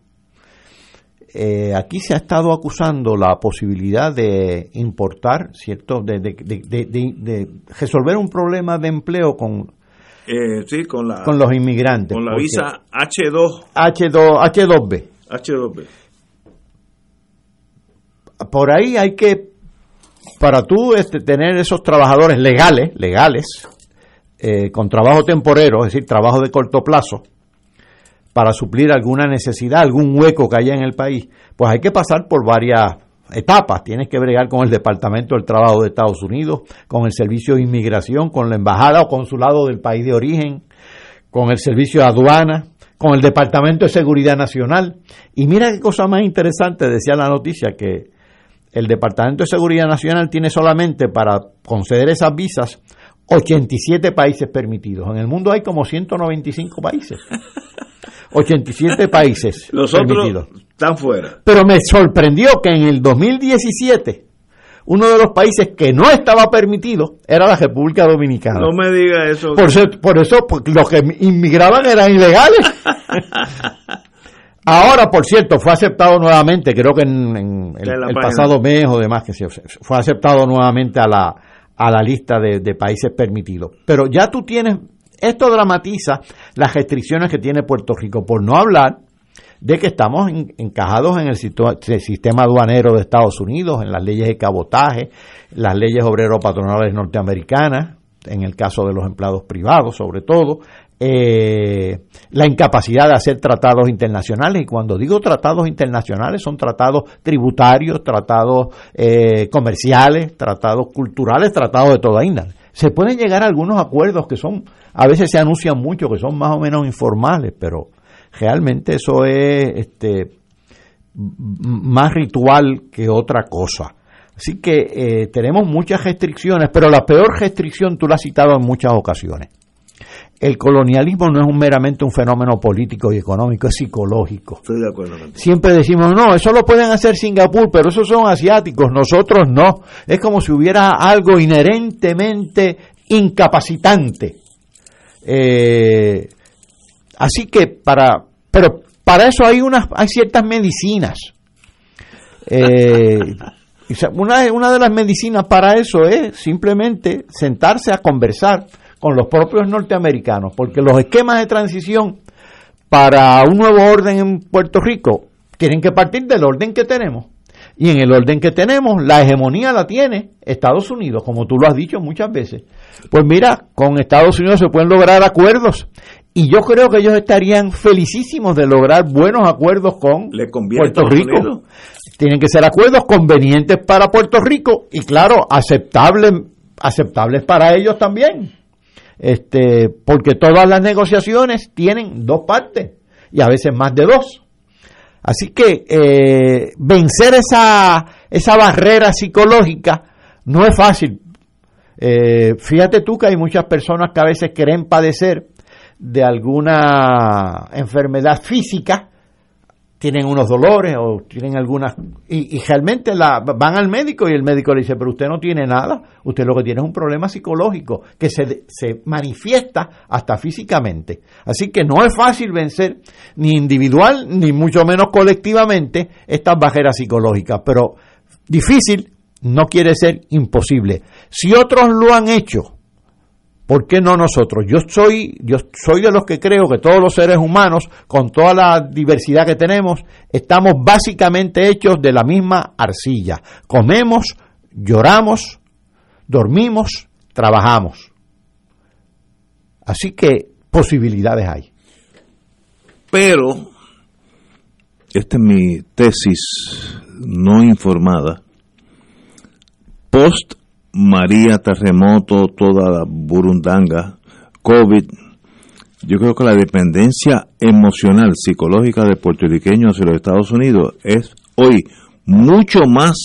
Eh, aquí se ha estado acusando la posibilidad de importar, ¿cierto? De, de, de, de resolver un problema de empleo con, eh, sí, con, la, con los inmigrantes. Con la visa H2. H2, H2B. H2B. Por ahí hay que, para tú este, tener esos trabajadores legales, legales, eh, con trabajo temporero, es decir, trabajo de corto plazo, para suplir alguna necesidad, algún hueco que haya en el país, pues hay que pasar por varias etapas. Tienes que bregar con el Departamento del Trabajo de Estados Unidos, con el Servicio de Inmigración, con la Embajada o Consulado del país de origen, con el Servicio de Aduana, con el Departamento de Seguridad Nacional. Y mira qué cosa más interesante, decía la noticia, que el Departamento de Seguridad Nacional tiene solamente para conceder esas visas 87 países permitidos. En el mundo hay como 195 países. 87 países Los permitidos. otros están fuera. Pero me sorprendió que en el 2017 uno de los países que no estaba permitido era la República Dominicana. No me diga eso. Por eso, por eso porque los que inmigraban eran ilegales. Ahora, por cierto, fue aceptado nuevamente, creo que en, en el, pasado mes o demás, que se, fue aceptado nuevamente a la, a la lista de, de países permitidos. Pero ya tú tienes, esto dramatiza las restricciones que tiene Puerto Rico, por no hablar de que estamos en- encajados en el sistema aduanero de Estados Unidos, en las leyes de cabotaje, las leyes obrero-patronales norteamericanas, en el caso de los empleados privados sobre todo, eh, la incapacidad de hacer tratados internacionales, y cuando digo tratados internacionales son tratados tributarios, tratados eh, comerciales, tratados culturales, tratados de toda índole. Se pueden llegar a algunos acuerdos que son, a veces se anuncian mucho, que son más o menos informales, pero realmente eso es este, más ritual que otra cosa. Así que eh, tenemos muchas restricciones, pero la peor restricción tú la has citado en muchas ocasiones. El colonialismo no es un meramente un fenómeno político y económico, es psicológico. Estoy de acuerdo contigo. Siempre decimos, no, eso lo pueden hacer Singapur, pero esos son asiáticos, nosotros no. Es como si hubiera algo inherentemente incapacitante. Eh, así que para, pero para eso hay unas, hay ciertas medicinas. Eh, una de las medicinas para eso es simplemente sentarse a conversar con los propios norteamericanos, porque los esquemas de transición para un nuevo orden en Puerto Rico tienen que partir del orden que tenemos. Y en el orden que tenemos, la hegemonía la tiene Estados Unidos, como tú lo has dicho muchas veces. Pues mira, con Estados Unidos se pueden lograr acuerdos. Y yo creo que ellos estarían felicísimos de lograr buenos acuerdos con Le Puerto Rico. Unidos. Tienen que ser acuerdos convenientes para Puerto Rico y claro, aceptables, aceptables para ellos también. Este, porque todas las negociaciones tienen dos partes y a veces más de dos. Así que eh, vencer esa, esa barrera psicológica no es fácil. Eh, fíjate tú que hay muchas personas que a veces creen padecer de alguna enfermedad física, tienen unos dolores o tienen algunas y, y realmente la, van al médico y el médico le dice, pero usted no tiene nada, usted lo que tiene es un problema psicológico que se, se manifiesta hasta físicamente. Así que no es fácil vencer ni individual ni mucho menos colectivamente estas barreras psicológicas, pero difícil no quiere ser imposible. Si otros lo han hecho, ¿Por qué no nosotros? Yo soy, yo soy de los que creo que todos los seres humanos, con toda la diversidad que tenemos, estamos básicamente hechos de la misma arcilla. Comemos, lloramos, dormimos, trabajamos. Así que posibilidades hay. Pero, esta es mi tesis no informada. Post María, terremoto, toda la burundanga, COVID, yo creo que la dependencia emocional, psicológica de puertorriqueños hacia los Estados Unidos es hoy mucho más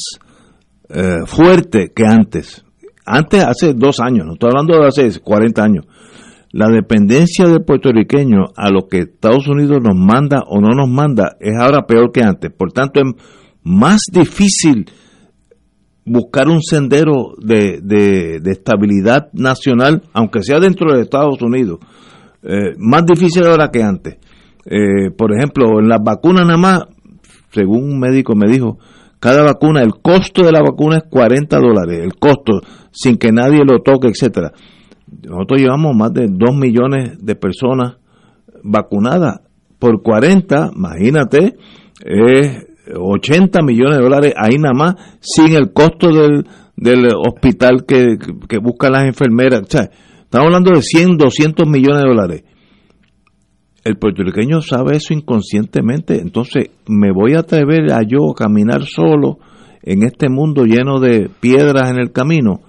eh, fuerte que antes. Antes, hace dos años, no estoy hablando de hace 40 años. La dependencia del puertorriqueño a lo que Estados Unidos nos manda o no nos manda es ahora peor que antes. Por tanto, es más difícil buscar un sendero de, de- estabilidad nacional, aunque sea dentro de Estados Unidos. Eh, más difícil ahora que antes. Eh, por ejemplo, en las vacunas nada más, según un médico me dijo, cada vacuna, el costo de la vacuna es 40 dólares, el costo, sin que nadie lo toque, etcétera. Nosotros llevamos más de 2 millones de personas vacunadas por 40, imagínate, es 80 millones de dólares ahí nada más, sin el costo del, del hospital que, que buscan las enfermeras. O estamos hablando de 100, 200 millones de dólares. El puertorriqueño sabe eso inconscientemente, entonces me voy a atrever a yo caminar solo en este mundo lleno de piedras en el camino.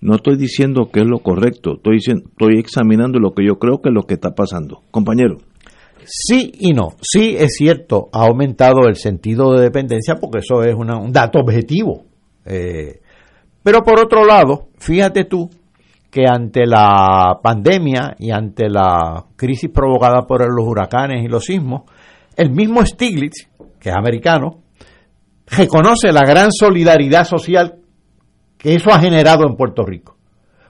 No estoy diciendo que es lo correcto, estoy, diciendo, estoy examinando lo que yo creo que es lo que está pasando. Compañero. Sí y no. Sí es cierto, ha aumentado el sentido de dependencia porque eso es un dato objetivo. Eh, pero por otro lado, fíjate tú que ante la pandemia y ante la crisis provocada por los huracanes y los sismos, el mismo Stiglitz, que es americano, reconoce la gran solidaridad social que eso ha generado en Puerto Rico.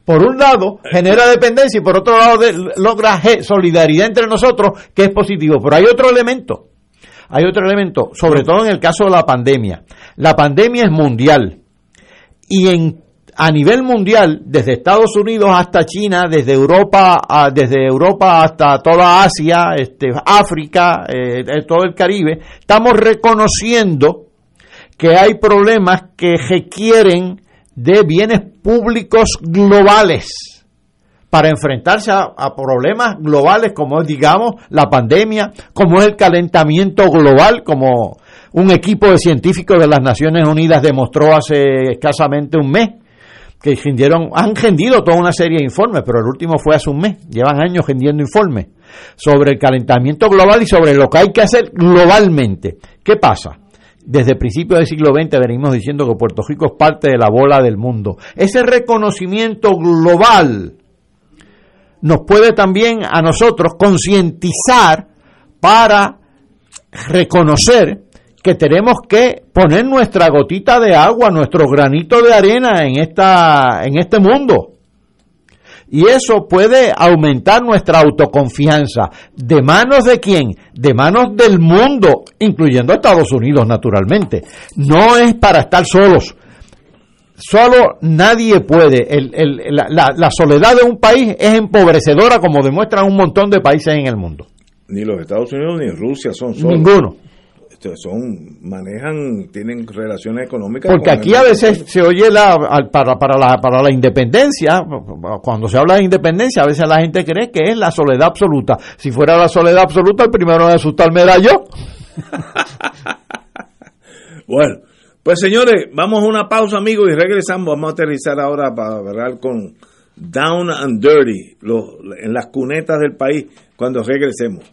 Por un lado, genera dependencia y por otro lado, logra solidaridad entre nosotros, que es positivo. Pero hay otro elemento, hay otro elemento, sobre todo en el caso de la pandemia. La pandemia es mundial y en a nivel mundial, desde Estados Unidos hasta China, desde Europa, desde Europa hasta toda Asia, este, África, eh, todo el Caribe, estamos reconociendo que hay problemas que requieren de bienes públicos globales para enfrentarse a, problemas globales como es, digamos, la pandemia, como es el calentamiento global, como un equipo de científicos de las Naciones Unidas demostró hace escasamente un mes, que han rendido toda una serie de informes, pero el último fue hace un mes, llevan años rendiendo informes sobre el calentamiento global y sobre lo que hay que hacer globalmente. ¿Qué pasa? Desde principios del siglo XX venimos diciendo que Puerto Rico es parte de la bola del mundo. Ese reconocimiento global nos puede también a nosotros concientizar para reconocer que tenemos que poner nuestra gotita de agua, nuestro granito de arena en esta en este mundo. Y eso puede aumentar nuestra autoconfianza. ¿De manos de quién? De manos del mundo, incluyendo Estados Unidos, naturalmente. No es para estar solos. Solo nadie puede. la, soledad de un país es empobrecedora, como demuestran un montón de países en el mundo. Ni los Estados Unidos ni Rusia son solos. Ninguno son manejan tienen relaciones económicas porque aquí a veces se oye la para para la para la independencia. Cuando se habla de independencia a veces la gente cree que es la soledad absoluta. Si fuera la soledad absoluta el primero en asustarme era yo. Bueno pues señores vamos a una pausa amigos y regresamos. Vamos a aterrizar ahora para hablar con Down and Dirty en las cunetas del país cuando regresemos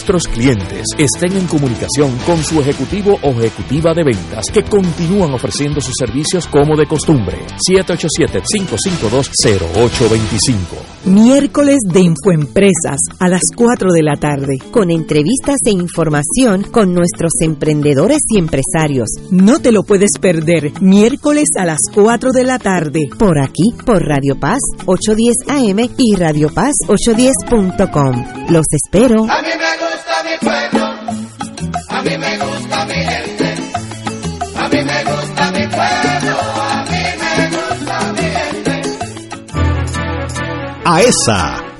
nuestros clientes estén en comunicación con su ejecutivo o ejecutiva de ventas que continúan ofreciendo sus servicios como de costumbre. 787-552-0825. Miércoles de Infoempresas a las 4 de la tarde. Con entrevistas e información con nuestros emprendedores y empresarios. No te lo puedes perder. Miércoles a las 4 de la tarde. Por aquí, por Radio Paz 810 AM y Radio Paz 810.com. Los espero. A mí me gusta mi pueblo, a mí me gusta mi gente, a mí me gusta mi pueblo, a mí me gusta mi gente. A esa,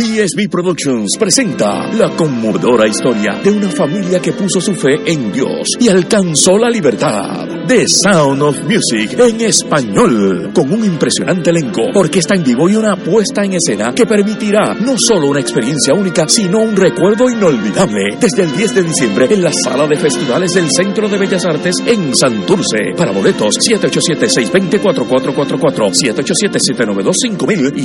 PSB Productions presenta la conmovedora historia de una familia que puso su fe en Dios y alcanzó la libertad. The Sound of Music en español, con un impresionante elenco, orquesta en vivo y una puesta en escena que permitirá no solo una experiencia única, sino un recuerdo inolvidable. Desde el 10 de diciembre en la sala de festivales del Centro de Bellas Artes en Santurce. Para boletos, 787-620-4444, 787-792-5000 y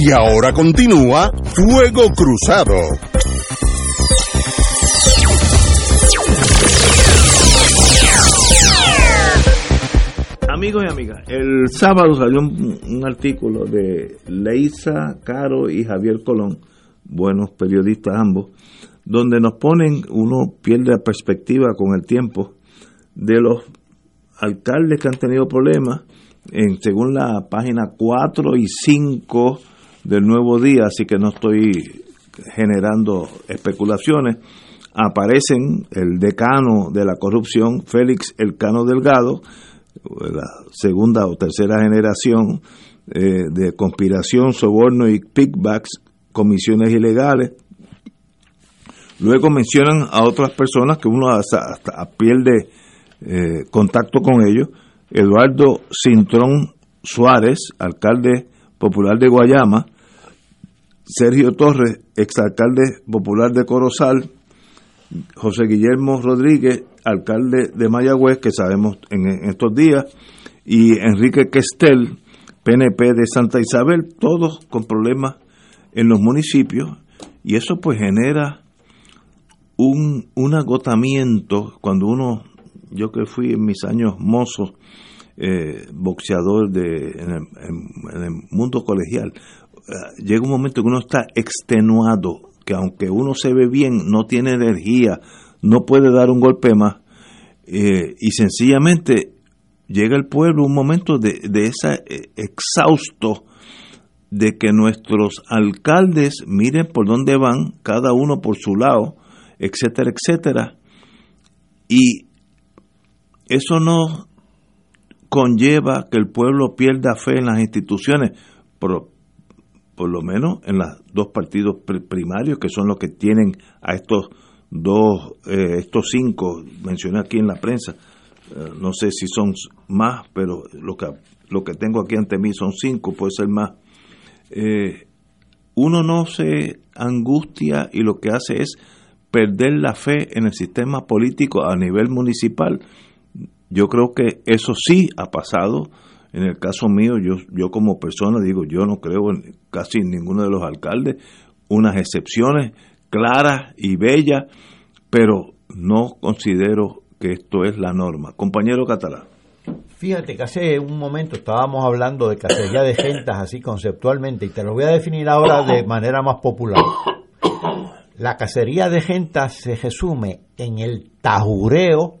Y ahora continúa Fuego Cruzado. Amigos y amigas, el sábado salió un, artículo de Leisa Caro y Javier Colón, buenos periodistas ambos, donde nos ponen, uno pierde la perspectiva con el tiempo, de los alcaldes que han tenido problemas, en, según la página 4 y 5 del Nuevo Día, así que no estoy generando especulaciones, aparecen el decano de la corrupción, Félix Elcano Delgado, la segunda o tercera generación eh, de conspiración, soborno y pickbacks, comisiones ilegales. Luego mencionan a otras personas que uno hasta, hasta pierde eh, contacto con ellos. Eduardo Cintrón Suárez, alcalde popular de Guayama, Sergio Torres, exalcalde popular de Corozal, José Guillermo Rodríguez, alcalde de Mayagüez, que sabemos en, estos días, y Enrique Questel, PNP de Santa Isabel, todos con problemas en los municipios, y eso pues genera un, un agotamiento cuando uno, yo que fui en mis años mozos, eh, boxeador de, en, el, mundo colegial, eh, llega un momento que uno está extenuado, que aunque uno se ve bien, no tiene energía, no puede dar un golpe más, eh, y sencillamente llega el pueblo un momento de, de ese eh, exhausto de que nuestros alcaldes miren por dónde van, cada uno por su lado, etcétera, etcétera, y eso no conlleva que el pueblo pierda fe en las instituciones, por, por lo menos en los dos partidos pri- primarios, que son los que tienen a estos dos, eh, estos cinco, mencioné aquí en la prensa, eh, no sé si son más, pero lo que, lo que tengo aquí ante mí son cinco, puede ser más. Eh, uno no se angustia y lo que hace es perder la fe en el sistema político a nivel municipal. Yo creo que eso sí ha pasado. En el caso mío, yo, yo como persona digo, yo no creo en casi ninguno de los alcaldes, unas excepciones claras y bellas, pero no considero que esto es la norma. Compañero Catalán. Fíjate que hace un momento estábamos hablando de cacería de gentas así conceptualmente y te lo voy a definir ahora de manera más popular. La cacería de gentas se resume en el tajureo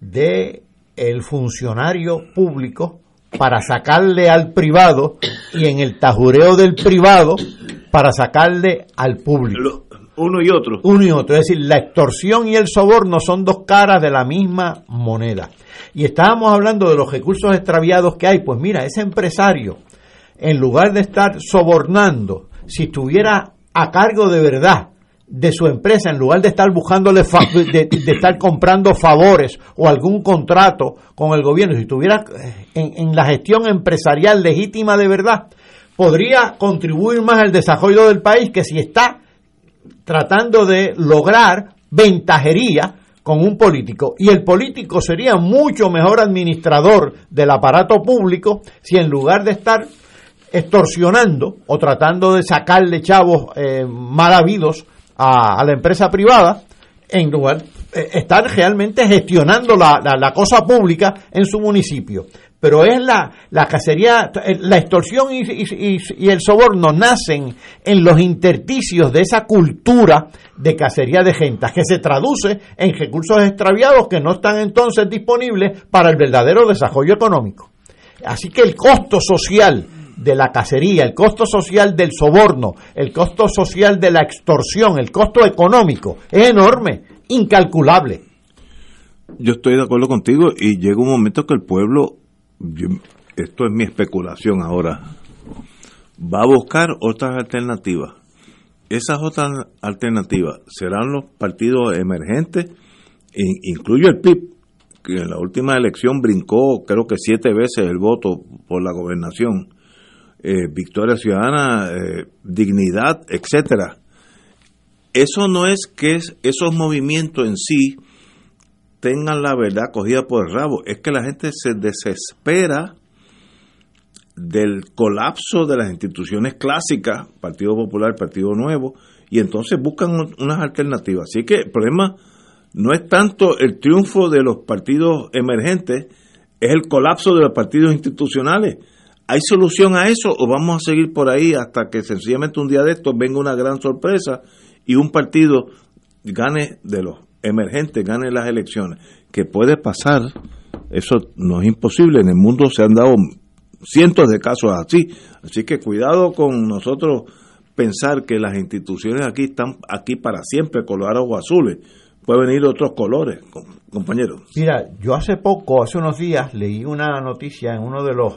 de el funcionario público para sacarle al privado y en el tajureo del privado para sacarle al público. Uno y otro. Uno y otro. Es decir, la extorsión y el soborno son dos caras de la misma moneda. Y estábamos hablando de los recursos extraviados que hay. Pues mira, ese empresario, en lugar de estar sobornando, si estuviera a cargo de verdad de su empresa, en lugar de estar buscándole, de estar comprando favores o algún contrato con el gobierno, si estuviera eh, en, en la gestión empresarial legítima de verdad, podría contribuir más al desarrollo del país que si está tratando de lograr ventajería con un político. Y el político sería mucho mejor administrador del aparato público si en lugar de estar extorsionando o tratando de sacarle chavos eh, mal habidos a, la empresa privada, en lugar eh, estar realmente gestionando la, la- la cosa pública en su municipio. Pero es la, la cacería, eh, la extorsión y, y- y- y el soborno nacen en los intersticios de esa cultura de cacería de gentas, que se traduce en recursos extraviados que no están entonces disponibles para el verdadero desarrollo económico. Así que el costo social de la cacería, el costo social del soborno, el costo social de la extorsión, el costo económico es enorme, incalculable. Yo estoy de acuerdo contigo y llega un momento que el pueblo, esto es mi especulación ahora, va a buscar otras alternativas. Esas otras alternativas serán los partidos emergentes, in- incluyo el PIB, que en la última elección brincó creo que siete veces el voto por la gobernación, eh, Victoria Ciudadana, eh, Dignidad, etcétera. Eso no es que es- esos movimientos en sí tengan la verdad cogida por el rabo, es que la gente se desespera del colapso de las instituciones clásicas, Partido Popular, Partido Nuevo, y entonces buscan unas alternativas. Así que el problema no es tanto el triunfo de los partidos emergentes, es el colapso de los partidos institucionales. ¿Hay solución a eso o vamos a seguir por ahí hasta que sencillamente un día de estos venga una gran sorpresa y un partido gane de los emergentes, gane las elecciones? Que puede pasar, eso no es imposible, en el mundo se han dado cientos de casos así, así que cuidado con nosotros pensar que las instituciones aquí están aquí para siempre, colorados o azules. Pueden venir otros colores, compañeros. Mira, yo hace poco, hace unos días, leí una noticia en uno de los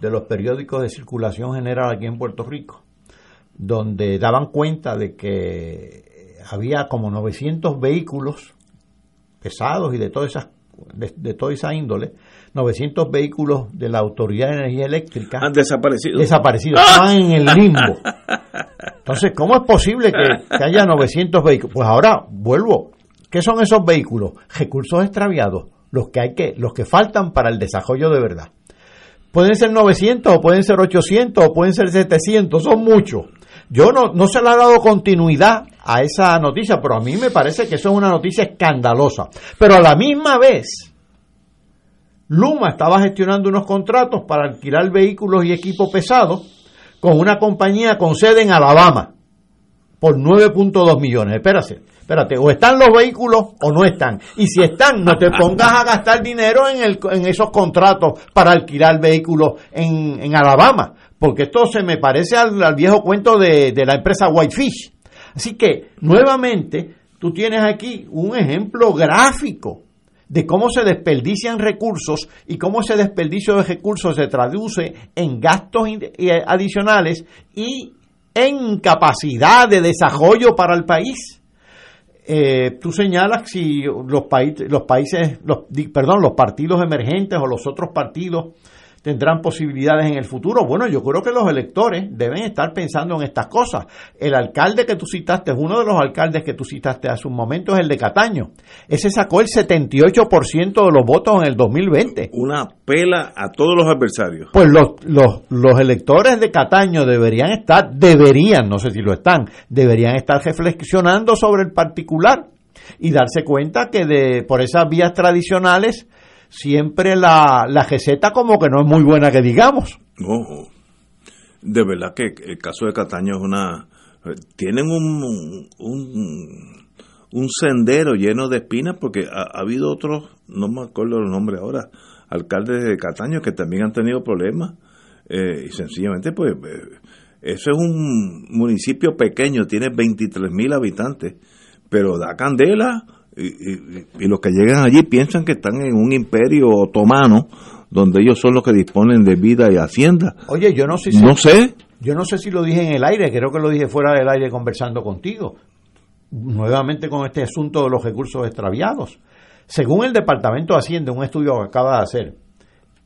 de los periódicos de circulación general aquí en Puerto Rico, donde daban cuenta de que había como 900 vehículos pesados y de todas esas de, toda esa índole, 900 vehículos de la Autoridad de Energía Eléctrica han desaparecido. Desaparecidos, estaban en el limbo. Entonces, ¿cómo es posible que, que, haya 900 vehículos? Pues ahora vuelvo. ¿Qué son esos vehículos? Recursos extraviados, los que hay que los que faltan para el desarrollo de verdad. Pueden ser 900 o pueden ser 800 o pueden ser 700, son muchos. Yo no, no se le ha dado continuidad a esa noticia, pero a mí me parece que eso es una noticia escandalosa. Pero a la misma vez, Luma estaba gestionando unos contratos para alquilar vehículos y equipo pesado con una compañía con sede en Alabama por 9.2 millones. Espérate, espérate, o están los vehículos o no están. Y si están, no te pongas a gastar dinero en, esos contratos para alquilar vehículos en, en Alabama, porque esto se me parece al, viejo cuento de, de la empresa Whitefish. Así que, nuevamente, tú tienes aquí un ejemplo gráfico de cómo se desperdician recursos y cómo ese desperdicio de recursos se traduce en gastos adicionales y en capacidad de desarrollo para el país. Eh, tú señalas si los, países, los países, los, perdón, los partidos emergentes o los otros partidos tendrán posibilidades en el futuro. Bueno, yo creo que los electores deben estar pensando en estas cosas. El alcalde que tú citaste, uno de los alcaldes que tú citaste hace un momento, es el de Cataño. Ese sacó el 78% de los votos en el 2020. Una pela a todos los adversarios. Pues los, los, los electores de Cataño deberían estar, deberían, no sé si lo están, deberían estar reflexionando sobre el particular y darse cuenta que de por esas vías tradicionales siempre la, la receta como que no es muy buena que digamos. No, de verdad que el caso de Cataño es una... Tienen un, un, sendero lleno de espinas porque ha, habido otros, no me acuerdo los nombres ahora, alcaldes de Cataño que también han tenido problemas eh, y sencillamente pues eh, eso es un municipio pequeño, tiene 23 mil habitantes, pero da candela y, los que llegan allí piensan que están en un imperio otomano donde ellos son los que disponen de vida y hacienda. Oye, yo no sé si, no sé. Yo no sé si lo dije en el aire, creo que lo dije fuera del aire conversando contigo. Nuevamente con este asunto de los recursos extraviados. Según el Departamento de Hacienda, un estudio que acaba de hacer,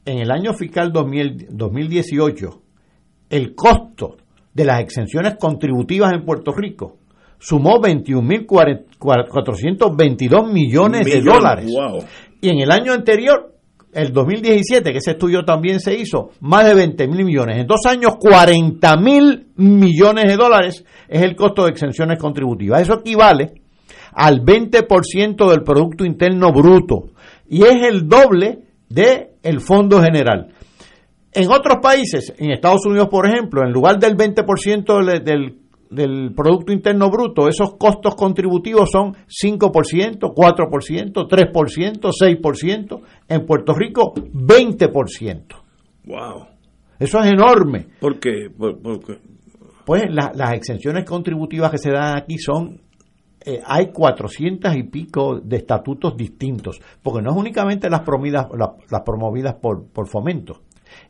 en el año fiscal 2018, el costo de las exenciones contributivas en Puerto Rico sumó 21.422 millones de dólares. Y en el año anterior, el 2017, que ese estudio también se hizo, más de 20 mil millones. En dos años, 40 mil millones de dólares es el costo de exenciones contributivas. Eso equivale al 20% del Producto Interno Bruto y es el doble del el Fondo General. En otros países, en Estados Unidos, por ejemplo, en lugar del 20% del del Producto Interno Bruto, esos costos contributivos son 5%, 4%, 3%, 6%. En Puerto Rico, 20%. ¡Wow! Eso es enorme. ¿Por qué? Pues las exenciones contributivas que se dan aquí son eh, hay 400 y pico de estatutos distintos, porque no es únicamente las promovidas, las, promovidas por, por fomento,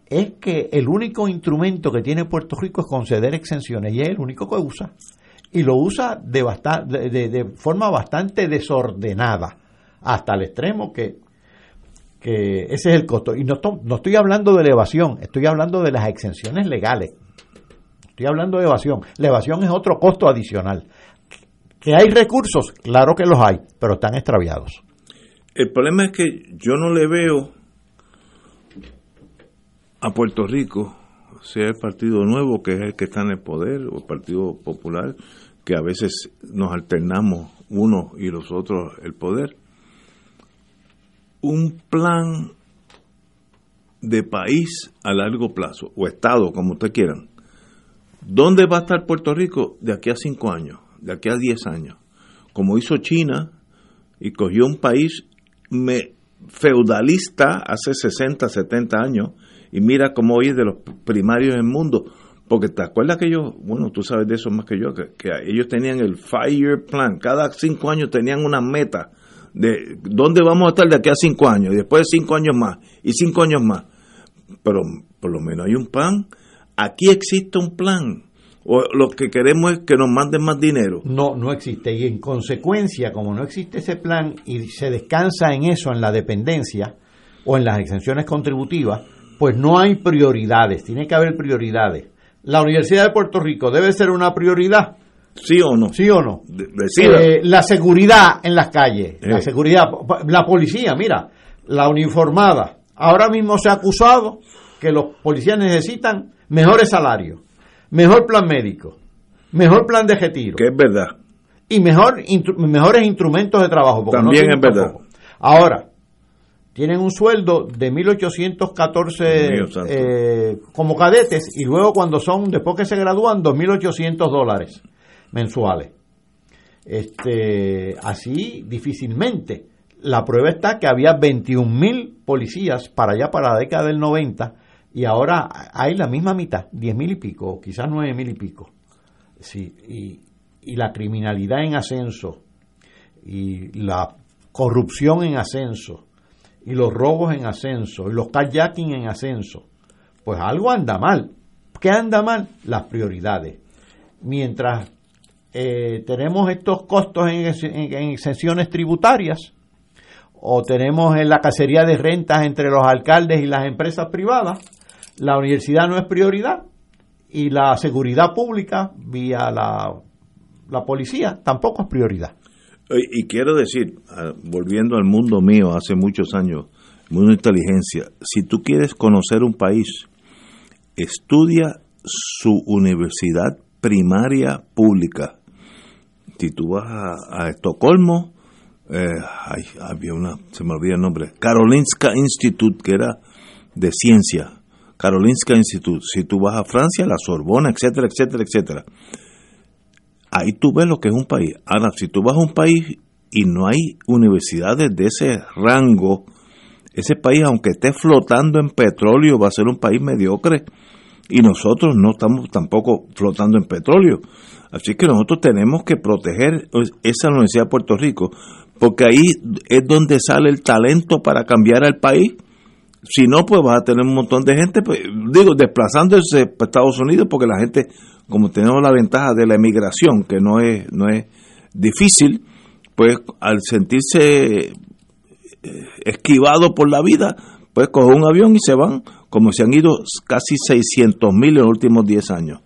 es que el único instrumento que tiene Puerto Rico es conceder exenciones y es el único que usa. Y lo usa de, de, forma bastante desordenada, hasta el extremo que, que ese es el costo. Y no, no estoy hablando de elevación, estoy hablando de las exenciones legales. Estoy hablando de evasión. La evasión es otro costo adicional. ¿Que hay recursos? Claro que los hay, pero están extraviados. El problema es que yo no le veo a Puerto Rico sea el Partido Nuevo, que es el que está en el poder, o el Partido Popular, que a veces nos alternamos uno y los otros el poder, un plan de país a largo plazo, o Estado, como usted quieran. ¿Dónde va a estar Puerto Rico de aquí a cinco años, de aquí a diez años? Como hizo China y cogió un país me, feudalista hace 60, 70 años y mira cómo hoy es de los primarios del mundo. Porque te acuerdas que ellos, bueno, tú sabes de eso más que yo, que, que ellos tenían el five-year plan, cada cinco años tenían una meta de dónde vamos a estar de aquí a cinco años, y después de cinco años más, y cinco años más. Pero por lo menos hay un plan. Aquí existe un plan. O lo que queremos es que nos manden más dinero. No, no existe. Y en consecuencia, como no existe ese plan y se descansa en eso, en la dependencia o en las exenciones contributivas, pues no hay prioridades. Tiene que haber prioridades. La Universidad de Puerto Rico debe ser una prioridad. ¿Sí o no? ¿Sí o no? De-. Eh, la seguridad en las calles, la seguridad, la policía, mira, la uniformada. Ahora mismo se ha acusado que los policías necesitan mejores salarios, mejor plan médico, mejor plan de retiro. Que es verdad. Y mejor mejores instrumentos de trabajo. no También es verdad. Ahora, tienen un sueldo de 1.814 Dios santo. eh, como cadetes y luego cuando son, después que se gradúan, 2.800 dólares mensuales. Este, así difícilmente. La prueba está que había 21.000 policías para allá, para la década del 90, y ahora hay la misma mitad, 10.000 y pico, quizás 9.000 y pico. Sí, y, y la criminalidad en ascenso, y la corrupción en ascenso, y los robos en ascenso, y los kayaking en ascenso, pues algo anda mal. ¿Qué anda mal? Las prioridades. Mientras eh, tenemos estos costos en, en exenciones tributarias, o tenemos en la cacería de rentas entre los alcaldes y las empresas privadas, la universidad no es prioridad y la seguridad pública vía la, la policía tampoco es prioridad. Y, quiero decir, ah, volviendo al mundo mío hace muchos años, mundo de inteligencia, si tú quieres conocer un país, estudia su universidad primaria pública. Si tú vas a, Estocolmo, eh, había una, se me olvida el nombre, Karolinska Institute, que era de ciencia, Karolinska Institute. Si tú vas a Francia, la Sorbona, etcétera, etcétera, etcétera ahí tú ves lo que es un país. Ahora, si tú vas a un país y no hay universidades de ese rango, ese país, aunque esté flotando en petróleo, va a ser un país mediocre. Y nosotros no estamos tampoco flotando en petróleo. Así que nosotros tenemos que proteger esa Universidad de Puerto Rico, porque ahí es donde sale el talento para cambiar al país. Si no, pues vas a tener un montón de gente, pues, digo, desplazándose para Estados Unidos, porque la gente, como tenemos la ventaja de la emigración, que no es, no es difícil, pues al sentirse eh, esquivado por la vida, pues cogen un avión y se van, como se han ido casi 600 mil en los últimos 10 años.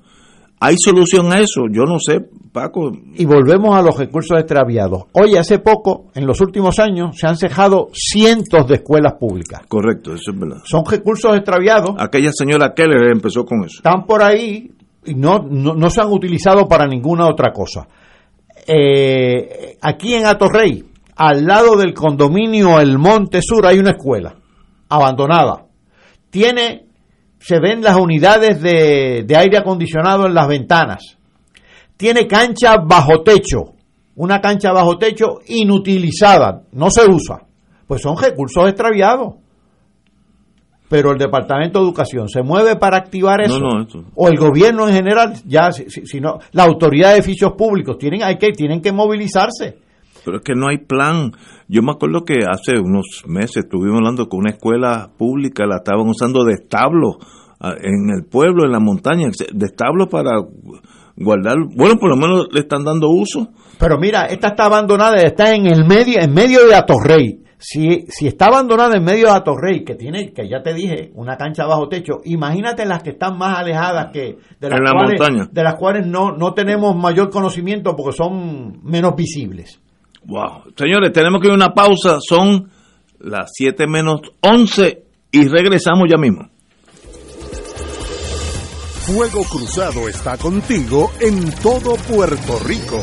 ¿Hay solución a eso? Yo no sé, Paco. Y volvemos a los recursos extraviados. Oye, hace poco, en los últimos años, se han cejado cientos de escuelas públicas. Correcto, eso es verdad. Son recursos extraviados. Aquella señora Keller empezó con eso. Están por ahí y no, no, no se han utilizado para ninguna otra cosa. Eh, aquí en Atorrey, al lado del condominio El Monte Sur, hay una escuela abandonada. Tiene, se ven las unidades de, de aire acondicionado en las ventanas. Tiene cancha bajo techo, una cancha bajo techo inutilizada, no se usa. Pues son recursos extraviados. Pero el Departamento de Educación se mueve para activar eso. No, no, eso. O el gobierno en general, ya, si, si- si no, la autoridad de edificios públicos tienen, hay que, tienen que movilizarse. Pero es que no hay plan. Yo me acuerdo que hace unos meses estuvimos hablando con una escuela pública, la estaban usando de establo ah, en el pueblo, en la montaña, de establo para guardar. Bueno, por lo menos le están dando uso. Pero mira, esta está abandonada, está en el medio, en medio de Atorrey. Si, si está abandonada en medio de Atorrey, que tiene, que ya te dije, una cancha bajo techo, imagínate las que están más alejadas que de las En la cuales, montaña. de las cuales no, no tenemos mayor conocimiento porque son menos visibles. Wow. Señores, tenemos que ir a una pausa. Son las 7 menos 11 y regresamos ya mismo. Fuego Cruzado está contigo en todo Puerto Rico.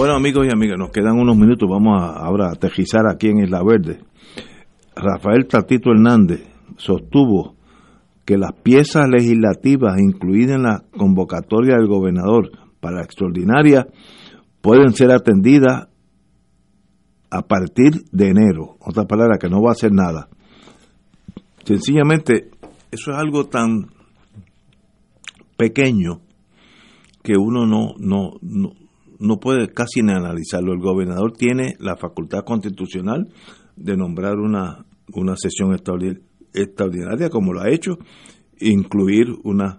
Bueno, amigos y amigas, nos quedan unos minutos. Vamos a, ahora a aterrizar aquí en Isla Verde. Rafael Tatito Hernández sostuvo que las piezas legislativas incluidas en la convocatoria del gobernador para la extraordinaria pueden ser atendidas a partir de enero. Otra palabra, que no va a hacer nada. Sencillamente, eso es algo tan pequeño que uno no, no, no, no puede casi ni analizarlo. El gobernador tiene la facultad constitucional de nombrar una, una sesión extraordinaria, como lo ha hecho, incluir unos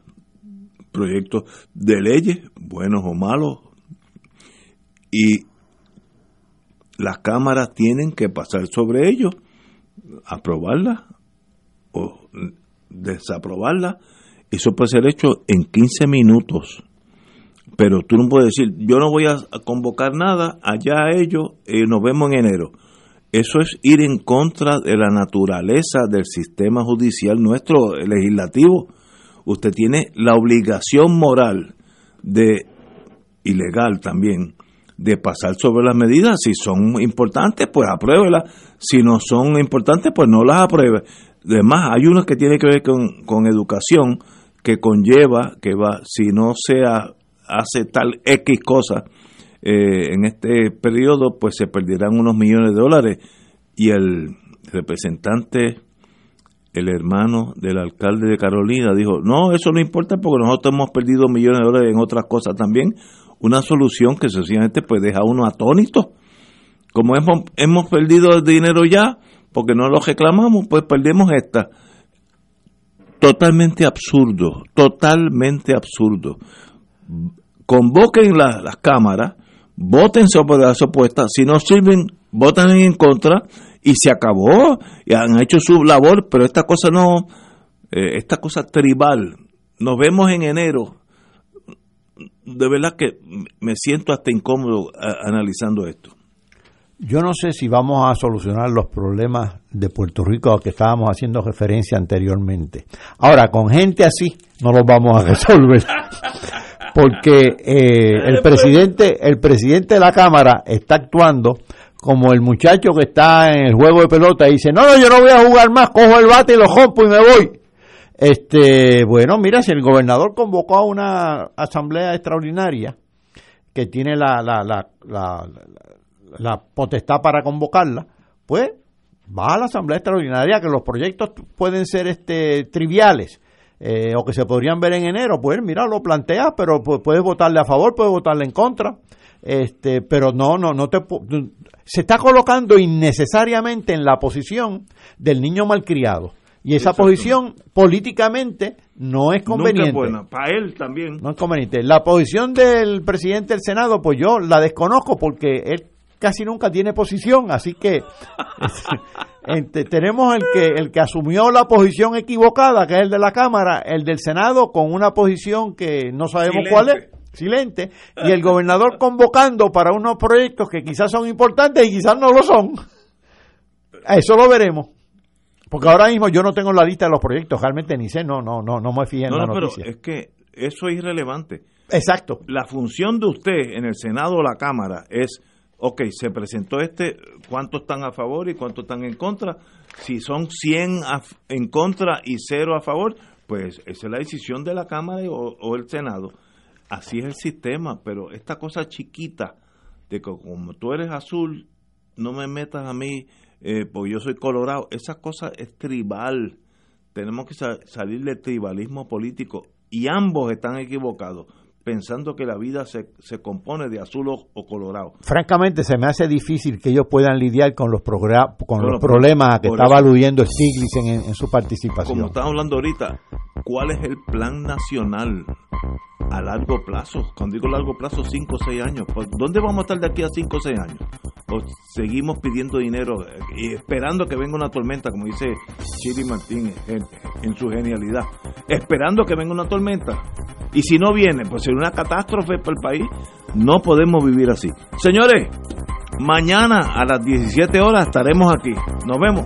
proyectos de leyes, buenos o malos, y las cámaras tienen que pasar sobre ellos, aprobarlas o desaprobarlas. Eso puede ser hecho en 15 minutos pero tú no puedes decir, yo no voy a convocar nada, allá a ellos, y nos vemos en enero. Eso es ir en contra de la naturaleza del sistema judicial nuestro, legislativo. Usted tiene la obligación moral de, y legal también, de pasar sobre las medidas. Si son importantes, pues apruébelas. Si no son importantes, pues no las apruebe. Además, hay unos que tienen que ver con, con educación, que conlleva que va, si no sea hace tal X cosa eh, en este periodo, pues se perderán unos millones de dólares. Y el representante, el hermano del alcalde de Carolina, dijo, no, eso no importa porque nosotros hemos perdido millones de dólares en otras cosas también. Una solución que sencillamente pues deja a uno atónito. Como hemos, hemos perdido el dinero ya, porque no lo reclamamos, pues perdemos esta. Totalmente absurdo, totalmente absurdo convoquen las cámaras, voten sobre las opuestas, si no sirven, voten en contra y se acabó, y han hecho su labor, pero esta cosa no, eh, esta cosa tribal, nos vemos en enero, de verdad que me siento hasta incómodo analizando esto. Yo no sé si vamos a solucionar los problemas de Puerto Rico a que estábamos haciendo referencia anteriormente. Ahora, con gente así, no los vamos a resolver. porque eh, el presidente el presidente de la cámara está actuando como el muchacho que está en el juego de pelota y dice no no yo no voy a jugar más cojo el bate y lo rompo y me voy este bueno mira si el gobernador convocó a una asamblea extraordinaria que tiene la, la, la, la, la potestad para convocarla, pues va a la Asamblea Extraordinaria, que los proyectos pueden ser este triviales eh, o que se podrían ver en enero, pues mira, lo planteas, pero puedes votarle a favor, puedes votarle en contra, este, pero no, no, no te se está colocando innecesariamente en la posición del niño malcriado. Y esa posición políticamente no es conveniente. para él también. No es conveniente. La posición del presidente del Senado, pues yo la desconozco porque él casi nunca tiene posición, así que este, tenemos el que el que asumió la posición equivocada, que es el de la Cámara, el del Senado con una posición que no sabemos cuál es, silente, y el gobernador convocando para unos proyectos que quizás son importantes y quizás no lo son. Eso lo veremos. Porque ahora mismo yo no tengo la lista de los proyectos, realmente ni sé, no, no, no, no me fijé en la noticia. Pero es que eso es irrelevante. Exacto. La función de usted en el Senado o la Cámara es, ok, se presentó este, ¿cuántos están a favor y cuántos están en contra? Si son 100 en contra y 0 a favor, pues esa es la decisión de la Cámara o, o el Senado. Así es el sistema, pero esta cosa chiquita de que como tú eres azul, no me metas a mí eh, pues yo soy colorado, esa cosa es tribal. Tenemos que salir del tribalismo político y ambos están equivocados pensando que la vida se, se compone de azul o, colorado. Francamente, se me hace difícil que ellos puedan lidiar con los, con los problemas que estaba aludiendo Stiglitz en, en, su participación. Como estamos hablando ahorita, ¿cuál es el plan nacional a largo plazo? Cuando digo largo plazo, 5 o 6 años. Pues, ¿Dónde vamos a estar de aquí a 5 o 6 años? ¿O seguimos pidiendo dinero y esperando que venga una tormenta, como dice Chiri Martín en, en su genialidad? Esperando que venga una tormenta. Y si no viene, pues sería una catástrofe para el país. No podemos vivir así. Señores, mañana a las 17 horas estaremos aquí. Nos vemos.